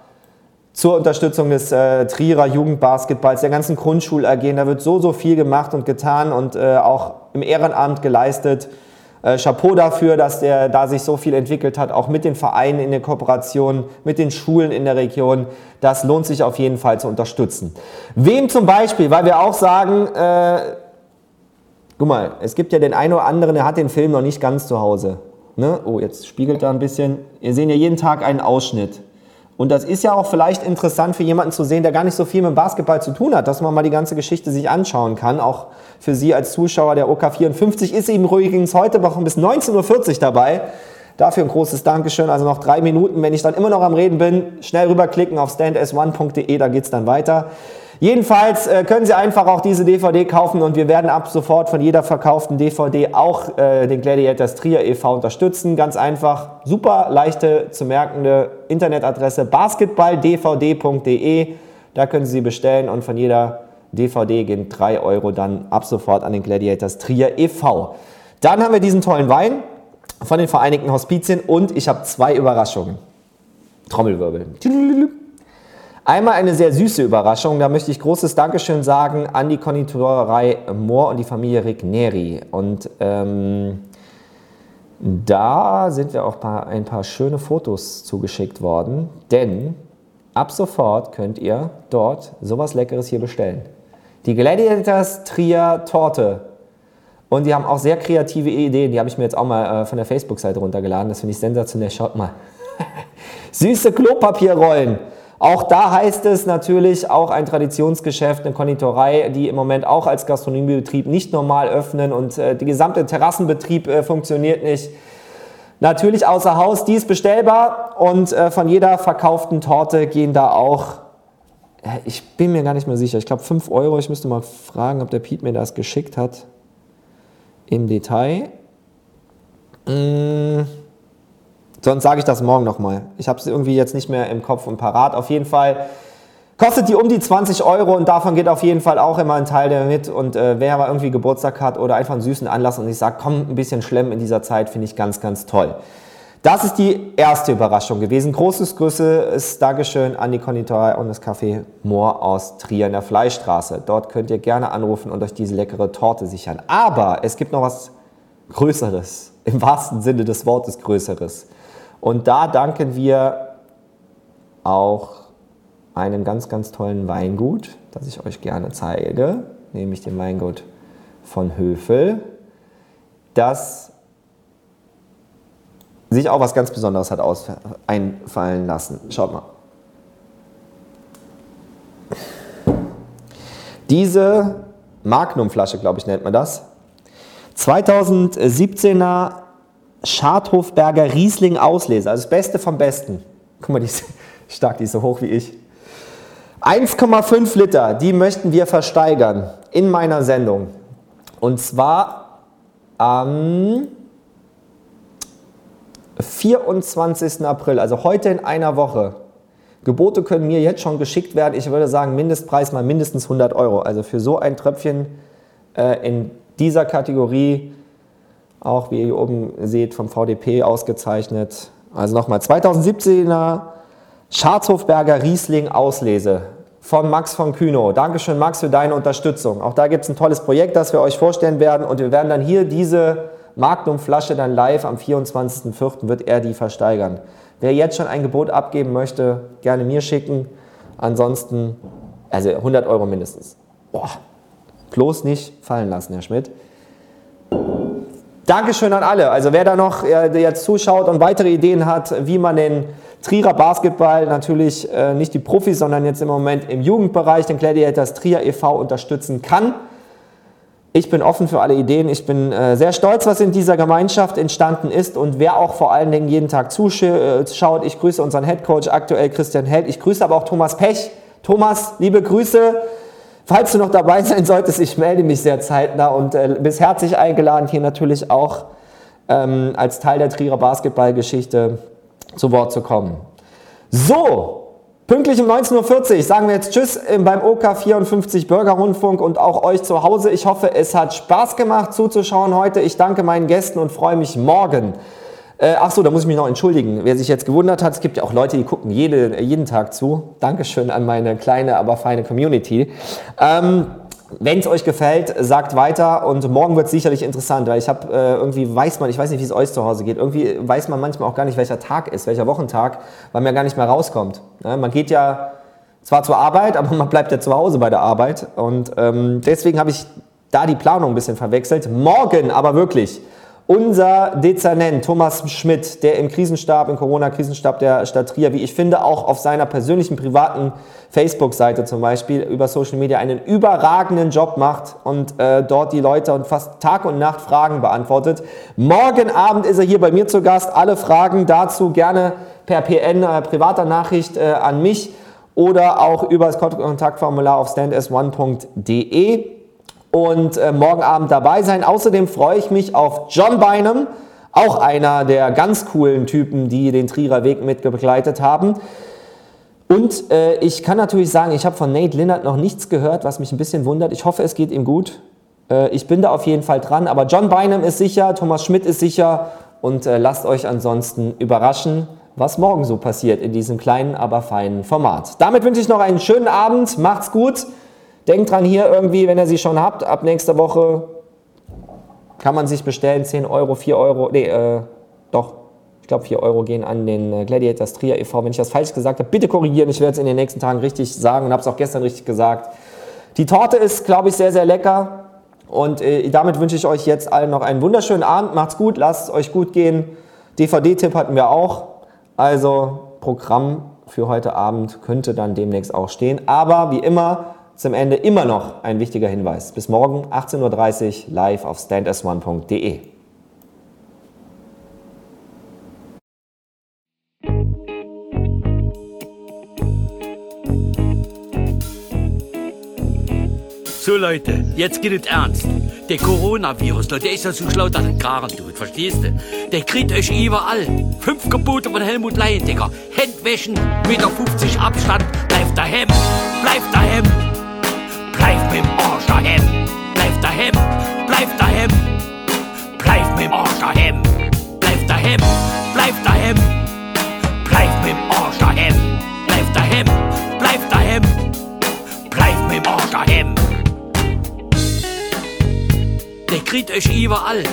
zur Unterstützung des äh, Trierer Jugendbasketballs, der ganzen Grundschul AG. Da wird so, so viel gemacht und getan und äh, auch im Ehrenamt geleistet. Äh, Chapeau dafür, dass der da sich so viel entwickelt hat, auch mit den Vereinen in der Kooperation, mit den Schulen in der Region. Das lohnt sich auf jeden Fall zu unterstützen. Wem zum Beispiel, weil wir auch sagen, äh, guck mal, es gibt ja den einen oder anderen, der hat den Film noch nicht ganz zu Hause. Ne? Oh, jetzt spiegelt da ein bisschen. Ihr seht ja jeden Tag einen Ausschnitt. Und das ist ja auch vielleicht interessant für jemanden zu sehen, der gar nicht so viel mit Basketball zu tun hat, dass man mal die ganze Geschichte sich anschauen kann. Auch für Sie als Zuschauer der OK54 ist eben übrigens heute noch bis 19.40 Uhr dabei. Dafür ein großes Dankeschön. Also noch drei Minuten. Wenn ich dann immer noch am Reden bin, schnell rüberklicken auf stands1.de, da geht es dann weiter. Jedenfalls äh, können Sie einfach auch diese DVD kaufen und wir werden ab sofort von jeder verkauften DVD auch äh, den Gladiators Trier e.V. unterstützen. Ganz einfach, super leichte zu merkende Internetadresse basketballdvd.de. Da können Sie sie bestellen und von jeder DVD gehen 3 Euro dann ab sofort an den Gladiators Trier e.V. Dann haben wir diesen tollen Wein von den Vereinigten Hospizien und ich habe zwei Überraschungen. Trommelwirbel. Einmal eine sehr süße Überraschung, da möchte ich großes Dankeschön sagen an die Konditorei Mohr und die Familie Rigneri. Und ähm, da sind wir auch ein paar schöne Fotos zugeschickt worden, denn ab sofort könnt ihr dort sowas Leckeres hier bestellen. Die Gladiators Trier Torte. Und die haben auch sehr kreative Ideen, die habe ich mir jetzt auch mal äh, von der Facebook-Seite runtergeladen. Das finde ich sensationell. Schaut mal. Süße Klopapierrollen auch da heißt es natürlich, auch ein Traditionsgeschäft, eine Konditorei, die im Moment auch als Gastronomiebetrieb nicht normal öffnen und äh, der gesamte Terrassenbetrieb äh, funktioniert nicht. Natürlich außer Haus, die ist bestellbar und äh, von jeder verkauften Torte gehen da auch, äh, ich bin mir gar nicht mehr sicher, ich glaube 5 Euro. Ich müsste mal fragen, ob der Piet mir das geschickt hat im Detail. Mmh. Sonst sage ich das morgen nochmal. Ich habe es irgendwie jetzt nicht mehr im Kopf und parat. Auf jeden Fall Kostet die um die 20 Euro und davon geht auf jeden Fall auch immer ein Teil der mit. Und äh, wer aber irgendwie Geburtstag hat oder einfach einen süßen Anlass und ich sage, komm, ein bisschen schlimm in dieser Zeit, finde ich ganz, ganz toll. Das ist die erste Überraschung gewesen. Großes Grüße ist Dankeschön an die Konditorei und das Café Moor aus Trier in der Fleischstraße. Dort könnt ihr gerne anrufen und euch diese leckere Torte sichern. Aber es gibt noch was Größeres, im wahrsten Sinne des Wortes Größeres. Und da danken wir auch einem ganz, ganz tollen Weingut, das ich euch gerne zeige, nämlich dem Weingut von Höfel, das sich auch was ganz Besonderes hat einfallen lassen. Schaut mal. Diese Magnumflasche, glaube ich, nennt man das. 2017er Schadhofberger Riesling Ausleser, also das Beste vom Besten. Guck mal, die ist stark, die ist so hoch wie ich. 1,5 Liter, die möchten wir versteigern in meiner Sendung. Und zwar am 24. April, also heute in einer Woche. Gebote können mir jetzt schon geschickt werden. Ich würde sagen, Mindestpreis mal mindestens 100 Euro. Also für so ein Tröpfchen äh, in dieser Kategorie, auch wie ihr hier oben seht, vom VDP ausgezeichnet. Also nochmal 2017er Scharzhofberger Riesling Auslese von Max von Kühnow. Dankeschön, Max, für deine Unterstützung. Auch da gibt es ein tolles Projekt, das wir euch vorstellen werden. Und wir werden dann hier diese Magnum-Flasche dann live am 24.04. wird er die versteigern. Wer jetzt schon ein Gebot abgeben möchte, gerne mir schicken. Ansonsten, also 100 Euro mindestens. Boah, bloß nicht fallen lassen, Herr Schmidt. Dankeschön an alle. Also wer da noch äh, jetzt zuschaut und weitere Ideen hat, wie man den Trierer Basketball natürlich äh, nicht die Profis, sondern jetzt im Moment im Jugendbereich den Gladiators Trier e.V. unterstützen kann. Ich bin offen für alle Ideen. Ich bin äh, sehr stolz, was in dieser Gemeinschaft entstanden ist und wer auch vor allen Dingen jeden Tag zuschaut. Ich grüße unseren Headcoach aktuell Christian Held. Ich grüße aber auch Thomas Pech. Thomas, liebe Grüße. Falls du noch dabei sein solltest, ich melde mich sehr zeitnah und äh, bist herzlich eingeladen, hier natürlich auch ähm, als Teil der Trierer Basketballgeschichte zu Wort zu kommen. So, Pünktlich um 19.40 Uhr sagen wir jetzt Tschüss beim OK 54 Bürger Rundfunk und auch euch zu Hause. Ich hoffe, es hat Spaß gemacht zuzuschauen heute. Ich danke meinen Gästen und freue mich morgen. Äh, ach so, da muss ich mich noch entschuldigen. Wer sich jetzt gewundert hat, es gibt ja auch Leute, die gucken jede, jeden Tag zu. Dankeschön an meine kleine, aber feine Community. Ähm, wenn es euch gefällt, sagt weiter und morgen wird es sicherlich interessant, weil ich habe äh, irgendwie weiß man, ich weiß nicht, wie es euch zu Hause geht, irgendwie weiß man manchmal auch gar nicht, welcher Tag ist, welcher Wochentag, weil man ja gar nicht mehr rauskommt. Ne? Man geht ja zwar zur Arbeit, aber man bleibt ja zu Hause bei der Arbeit und ähm, deswegen habe ich da die Planung ein bisschen verwechselt. Morgen aber wirklich unser Dezernent Thomas Schmidt, der im Krisenstab, im Corona-Krisenstab der Stadt Trier, wie ich finde, auch auf seiner persönlichen privaten Facebook-Seite zum Beispiel über Social Media einen überragenden Job macht und äh, dort die Leute und fast Tag und Nacht Fragen beantwortet. Morgen Abend ist er hier bei mir zu Gast. Alle Fragen dazu gerne per PN, äh, privater Nachricht äh, an mich oder auch über das Kontaktformular auf stands1.de und äh, morgen Abend dabei sein. Außerdem freue ich mich auf John Bynum, auch einer der ganz coolen Typen, die den Trierer Weg mitbegleitet haben. Und äh, ich kann natürlich sagen, ich habe von Nate Linnert noch nichts gehört, was mich ein bisschen wundert. Ich hoffe, es geht ihm gut. Äh, ich bin da auf jeden Fall dran. Aber John Bynum ist sicher, Thomas Schmidt ist sicher. Und äh, lasst euch ansonsten überraschen, was morgen so passiert in diesem kleinen, aber feinen Format. Damit wünsche ich noch einen schönen Abend. Macht's gut. Denkt dran hier irgendwie, wenn ihr sie schon habt, ab nächster Woche kann man sich bestellen, 10 Euro, 4 Euro, nee, äh, doch, ich glaube 4 Euro gehen an den äh, Gladiators Trier e.V. Wenn ich das falsch gesagt habe, bitte korrigieren, ich werde es in den nächsten Tagen richtig sagen und habe es auch gestern richtig gesagt. Die Torte ist, glaube ich, sehr, sehr lecker und äh, damit wünsche ich euch jetzt allen noch einen wunderschönen Abend, macht's gut, lasst es euch gut gehen. DVD-Tipp hatten wir auch, also Programm für heute Abend könnte dann demnächst auch stehen, aber wie immer, zum Ende immer noch ein wichtiger Hinweis. Bis morgen 18.30 Uhr live auf stands1.de. So Leute, jetzt geht es ernst. Der Coronavirus, der ist ja so schlau, dass er Garen tut, verstehst du? Der kriegt euch überall. Fünf Gebote von Helmut Laiendecker. Handwäschen, Meter 50 Abstand, bleibt daheim, bleibt daheim. Daheim, bleibt daheim, bleibt daheim. Bleibt mit dem Arsch daheim, bleibt daheim, bleibt daheim. Bleibt mit dem Arsch daheim, bleibt daheim, bleibt daheim. Bleibt mit dem Arsch daheim. Der kriegt euch überall.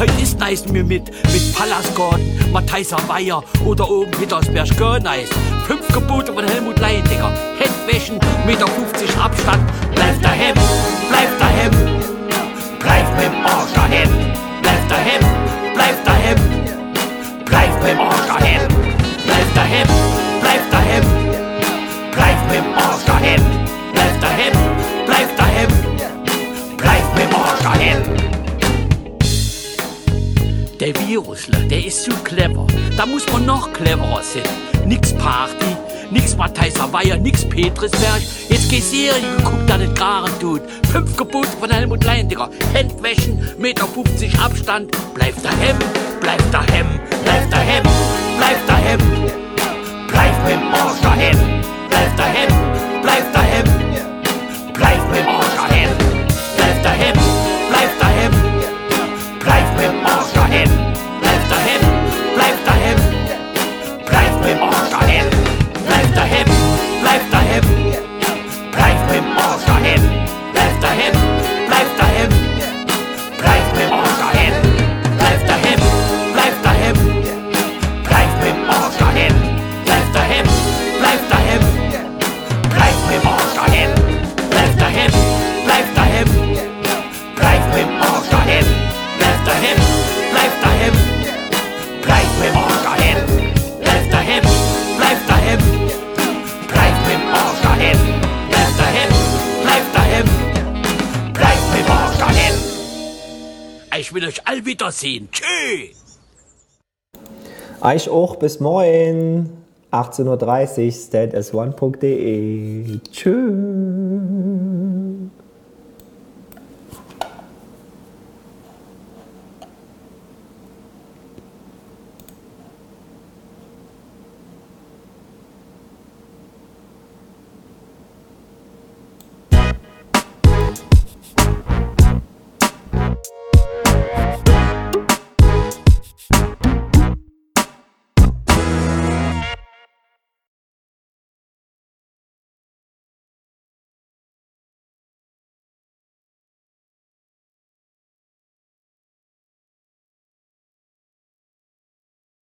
Heute ist nice mir mit, mit Pallasgarten, Matthijser Weiher oder oben Petersberg nice. Fünf Gebote von Helmut Leindecker. Handwäschen, Meter 50 Abstand. Bleibt daheim, bleibt daheim. Bleibt mit Arsch daheim. Bleibt daheim, bleibt daheim. Bleibt mit Arsch daheim. Bleibt daheim, bleibt daheim. Bleibt mit Arsch daheim. Bleibt daheim, Der Virusler, der ist zu clever. Da muss man noch cleverer sein. Nix Party, nix Matthijser Weiher, nix Petrisberg. Jetzt geh Serie geguckt, dass es Garen tut. Fünf Gebote von Helmut Leindiger. Handwäschen, Meter 50 Abstand. Bleib daheim, bleib daheim, bleib daheim, bleib daheim. Bleib mit dem Arsch daheim, bleib daheim, bleib daheim. Bleib mit dem Arsch all wiedersehen. Tschüss. Euch auch bis morgen. 18.30 Uhr, stands1.de. Tschüss.